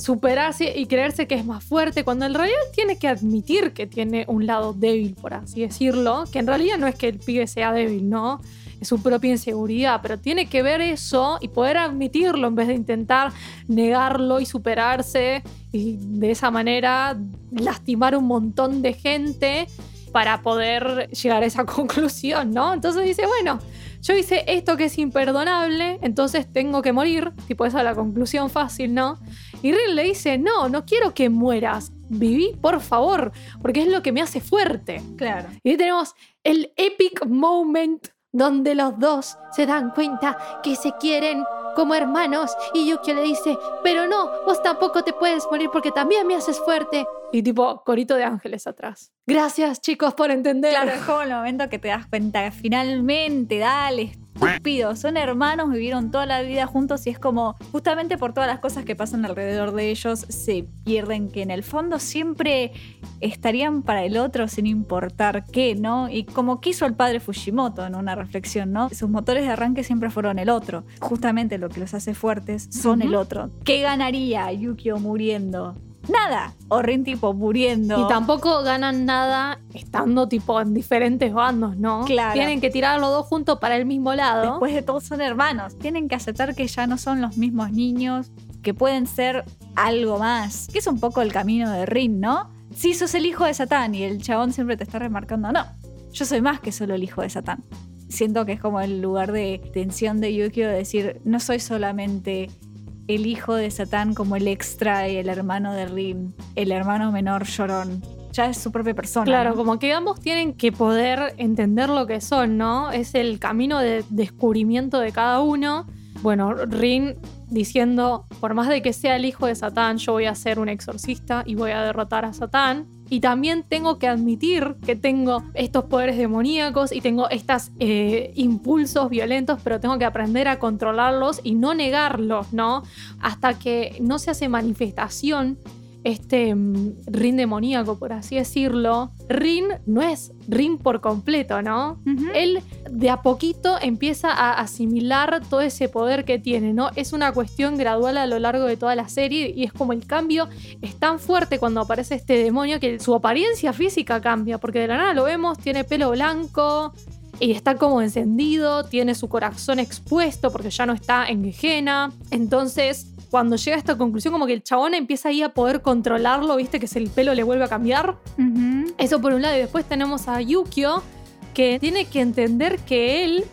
Speaker 2: superarse y creerse que es más fuerte, cuando en realidad tiene que admitir que tiene un lado débil, por así decirlo, que en realidad no es que el pibe sea débil, ¿no? Es su propia inseguridad, pero tiene que ver eso y poder admitirlo en vez de intentar negarlo y superarse y de esa manera lastimar un montón de gente para poder llegar a esa [laughs] conclusión, ¿no? Entonces dice, bueno, yo hice esto que es imperdonable, entonces tengo que morir, tipo esa es la conclusión fácil, ¿no? Y Rin le dice, no, no quiero que mueras, viví por favor, porque es lo que me hace fuerte.
Speaker 1: Claro.
Speaker 2: Y ahí tenemos el epic moment donde los dos se dan cuenta que se quieren como hermanos y Yukio le dice, pero no, vos tampoco te puedes morir porque también me haces fuerte. Y tipo, corito de ángeles atrás. Gracias chicos por entender.
Speaker 1: Claro, es como el momento que te das cuenta que finalmente, dale, estúpido, son hermanos, vivieron toda la vida juntos y es como, justamente por todas las cosas que pasan alrededor de ellos, se pierden que en el fondo siempre estarían para el otro sin importar qué, ¿no? Y como quiso el padre Fujimoto en una reflexión, ¿no? Sus motores de arranque siempre fueron el otro. Justamente lo que los hace fuertes son el otro. ¿Qué ganaría Yukio muriendo? Nada. O Rin tipo muriendo.
Speaker 2: Y tampoco ganan nada estando tipo en diferentes bandos, ¿no?
Speaker 1: Claro.
Speaker 2: Tienen que tirar los dos juntos para el mismo lado.
Speaker 1: Después de todo son hermanos. Tienen que aceptar que ya no son los mismos niños, que pueden ser algo más. Que es un poco el camino de Rin, ¿no? Si sos el hijo de Satán y el chabón siempre te está remarcando, no, yo soy más que solo el hijo de Satán. Siento que es como el lugar de tensión de Yukio de decir, no soy solamente el hijo de Satán como el extra y el hermano de Rin, el hermano menor llorón. Ya es su propia persona.
Speaker 2: Claro,
Speaker 1: ¿no?
Speaker 2: como que ambos tienen que poder entender lo que son, ¿no? Es el camino de descubrimiento de cada uno. Bueno, Rin diciendo, por más de que sea el hijo de Satán, yo voy a ser un exorcista y voy a derrotar a Satán. Y también tengo que admitir que tengo estos poderes demoníacos y tengo estos impulsos violentos, pero tengo que aprender a controlarlos y no negarlos, ¿no? Hasta que no se hace manifestación este mm, Rin demoníaco, por así decirlo, Rin no es Rin por completo, ¿no? Él de a poquito empieza a asimilar todo ese poder que tiene, ¿no? Es una cuestión gradual a lo largo de toda la serie y es como el cambio es tan fuerte cuando aparece este demonio que su apariencia física cambia, porque de la nada lo vemos, tiene pelo blanco, y está como encendido, tiene su corazón expuesto porque ya no está en Gehenna. Entonces, cuando llega a esta conclusión, como que el chabón empieza ahí a poder controlarlo, viste que el pelo le vuelve a cambiar. Eso por un lado, y después tenemos a Yukio, que tiene que entender que él,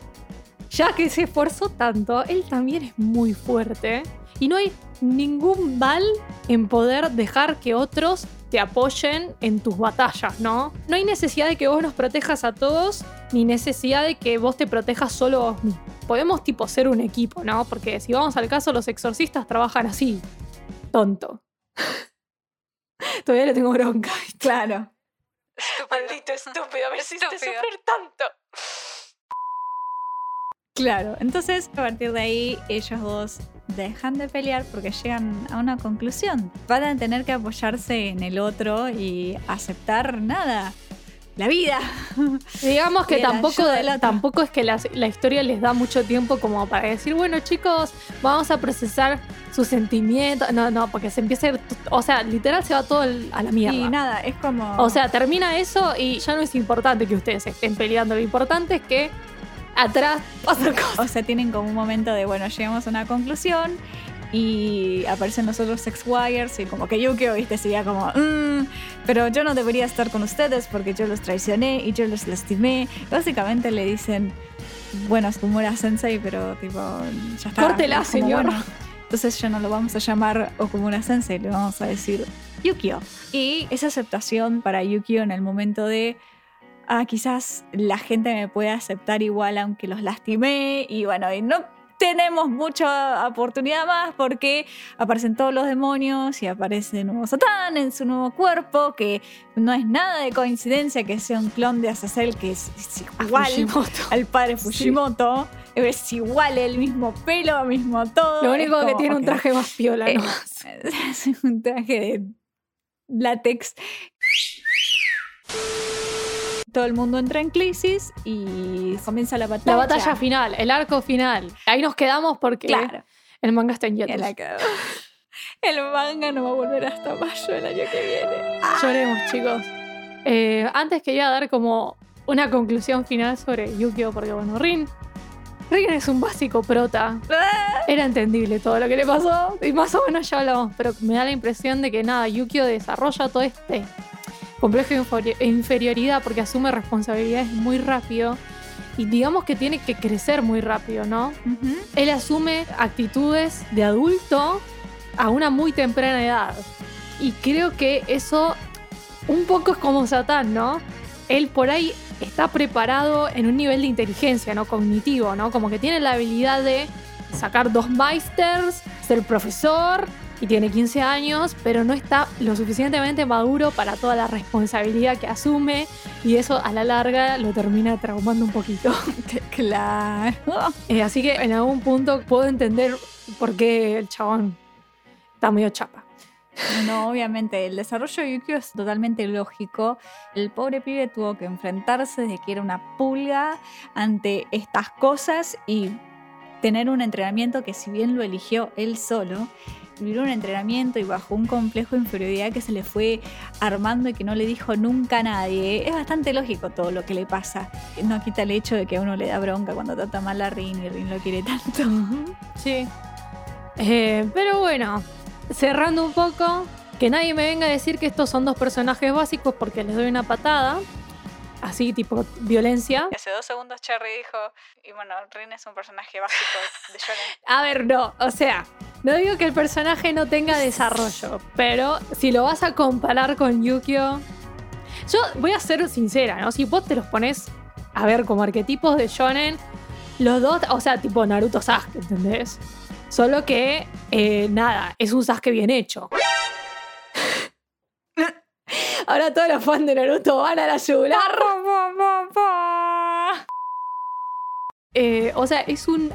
Speaker 2: ya que se esforzó tanto, él también es muy fuerte. Y no hay ningún mal en poder dejar que otros te apoyen en tus batallas, ¿no? No hay necesidad de que vos nos protejas a todos, ni necesidad de que vos te protejas solo a vos mismo. Podemos tipo ser un equipo, ¿no? Porque si vamos al caso, los exorcistas trabajan así. Tonto. [laughs] Todavía le tengo bronca.
Speaker 1: Claro.
Speaker 2: Maldito estúpido, me hiciste sufrir tanto.
Speaker 1: Claro, entonces a partir de ahí ellos dos dejan de pelear porque llegan a una conclusión. Van a tener que apoyarse en el otro y aceptar nada, la vida. [laughs]
Speaker 2: Digamos que tampoco, tampoco es que la, la historia les da mucho tiempo como para decir, bueno chicos, vamos a procesar sus sentimientos. No, no, porque se empieza a ir, o sea, literal se va todo el- a la mierda.
Speaker 1: Y nada, es como...
Speaker 2: O sea, termina eso y ya no es importante que ustedes estén peleando. Lo importante es que atrás pasan cosas.
Speaker 1: O sea, tienen como un momento de, bueno, llegamos a una conclusión y aparecen los otros ex-wires y como que Yukio, viste, sería como, "Mm, pero yo no debería estar con ustedes porque yo los traicioné y yo los lastimé. Básicamente le dicen, bueno, es Okumura Sensei, pero tipo, ya está.
Speaker 2: Córtela,
Speaker 1: como,
Speaker 2: señor.
Speaker 1: bueno, entonces ya no lo vamos a llamar Okumura Sensei, le vamos a decir Yukio. Y esa aceptación para Yukio en el momento de, ah, quizás la gente me puede aceptar igual aunque los lastimé y bueno, y no tenemos mucha oportunidad más porque aparecen todos los demonios y aparece el nuevo Satán en su nuevo cuerpo, que no es nada de coincidencia que sea un clon de Azazel que es, es igual al padre Fujimoto. Es igual, el mismo pelo, mismo todo.
Speaker 2: Lo
Speaker 1: es
Speaker 2: único que tiene un traje más piola, ¿no?
Speaker 1: Eh, [laughs] es un traje de látex. Todo el mundo entra en crisis y comienza la batalla.
Speaker 2: La batalla final, el arco final. Ahí nos quedamos porque
Speaker 1: Claro.
Speaker 2: el manga está en hiatus. [laughs]
Speaker 1: el manga no va a volver hasta mayo el año que viene. [laughs]
Speaker 2: Lloremos, chicos. Eh, antes quería dar como una conclusión final sobre Yukio, porque bueno, Rin. Rin es un básico prota. [laughs] Era entendible todo lo que le pasó. Y más o menos ya hablamos. Pero me da la impresión de que nada, Yukio desarrolla todo este complejo de inferi- inferioridad porque asume responsabilidades muy rápido. Y digamos que tiene que crecer muy rápido, ¿no? Él asume actitudes de adulto a una muy temprana edad. Y creo que eso un poco es como Satán, ¿no? Él por ahí está preparado en un nivel de inteligencia, ¿no? Cognitivo, ¿no? Como que tiene la habilidad de sacar dos Meisters, ser profesor y tiene 15 años, pero no está lo suficientemente maduro para toda la responsabilidad que asume y eso a la larga lo termina traumando un poquito. [laughs]
Speaker 1: Claro.
Speaker 2: Eh, así que en algún punto puedo entender por qué el chabón está medio chapa.
Speaker 1: No, obviamente, el desarrollo de Yukio es totalmente lógico. El pobre pibe tuvo que enfrentarse desde que era una pulga ante estas cosas y tener un entrenamiento que si bien lo eligió él solo, vivir un entrenamiento y bajo un complejo de inferioridad que se le fue armando y que no le dijo nunca a nadie. Es bastante lógico todo lo que le pasa. No quita el hecho de que a uno le da bronca cuando trata mal a Rin y Rin lo quiere tanto.
Speaker 2: Sí. Eh, pero bueno, cerrando un poco, que nadie me venga a decir que estos son dos personajes básicos porque les doy una patada. Así, tipo violencia.
Speaker 1: Hace dos segundos Cherry dijo, y bueno, Rin es un personaje básico de Shonen.
Speaker 2: A ver, no, o sea, no digo que el personaje no tenga [laughs] desarrollo, pero si lo vas a comparar con Yukio, yo voy a ser sincera, ¿no? Si vos te los pones a ver como arquetipos de shonen, los dos, o sea, tipo Naruto Sasuke, ¿entendés? Solo que, eh, nada, es un Sasuke bien hecho. [laughs] Ahora todos los fans de Naruto van a la yugular. Eh, o sea, es un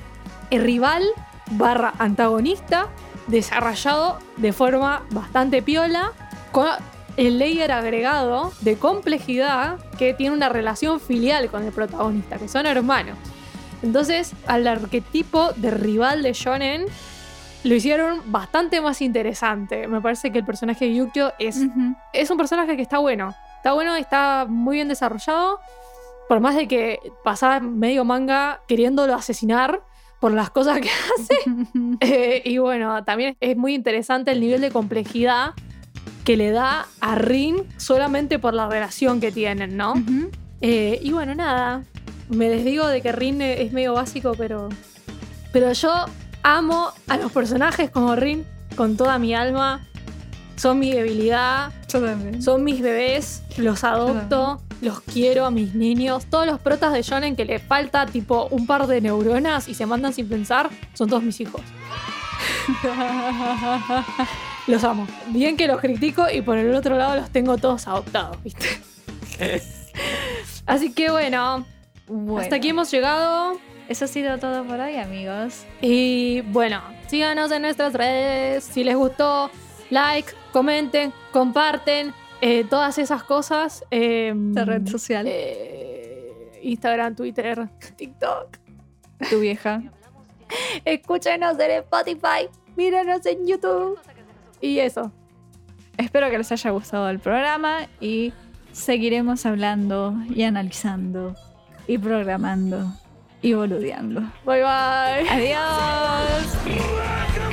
Speaker 2: rival barra antagonista desarrollado de forma bastante piola con el layer agregado de complejidad que tiene una relación filial con el protagonista, que son hermanos. Entonces, al arquetipo de rival de Shonen lo hicieron bastante más interesante. Me parece que el personaje de Yukio es es un personaje que está bueno. Está bueno, está muy bien desarrollado. Por más de que pasaba medio manga queriéndolo asesinar por las cosas que [laughs] hace. [laughs] Eh, y bueno, también es muy interesante el nivel de complejidad que le da a Rin solamente por la relación que tienen, ¿no? Eh, y bueno, nada. Me desdigo de que Rin es medio básico, pero. Pero yo amo a los personajes como Rin con toda mi alma. Son mi debilidad.
Speaker 1: Yo también.
Speaker 2: Son mis bebés, los adopto, los quiero a mis niños. Todos los protas de Shonen que le falta tipo un par de neuronas y se mandan sin pensar, son todos mis hijos. [laughs] los amo. Bien que los critico y por el otro lado los tengo todos adoptados, ¿viste? Así que bueno,
Speaker 1: Bueno,
Speaker 2: hasta aquí hemos llegado.
Speaker 1: Eso ha sido todo por hoy, amigos.
Speaker 2: Y bueno, síganos en nuestras redes. Si les gustó, like, comenten, comparten, eh, todas esas cosas. eh,
Speaker 1: La red social.
Speaker 2: eh, Instagram, Twitter, [laughs] TikTok.
Speaker 1: Tu vieja.
Speaker 2: Escúchenos en Spotify, mírenos en YouTube. Y eso.
Speaker 1: Espero que les haya gustado el programa y seguiremos hablando y analizando y programando y boludeando.
Speaker 2: Bye bye.
Speaker 1: Adiós.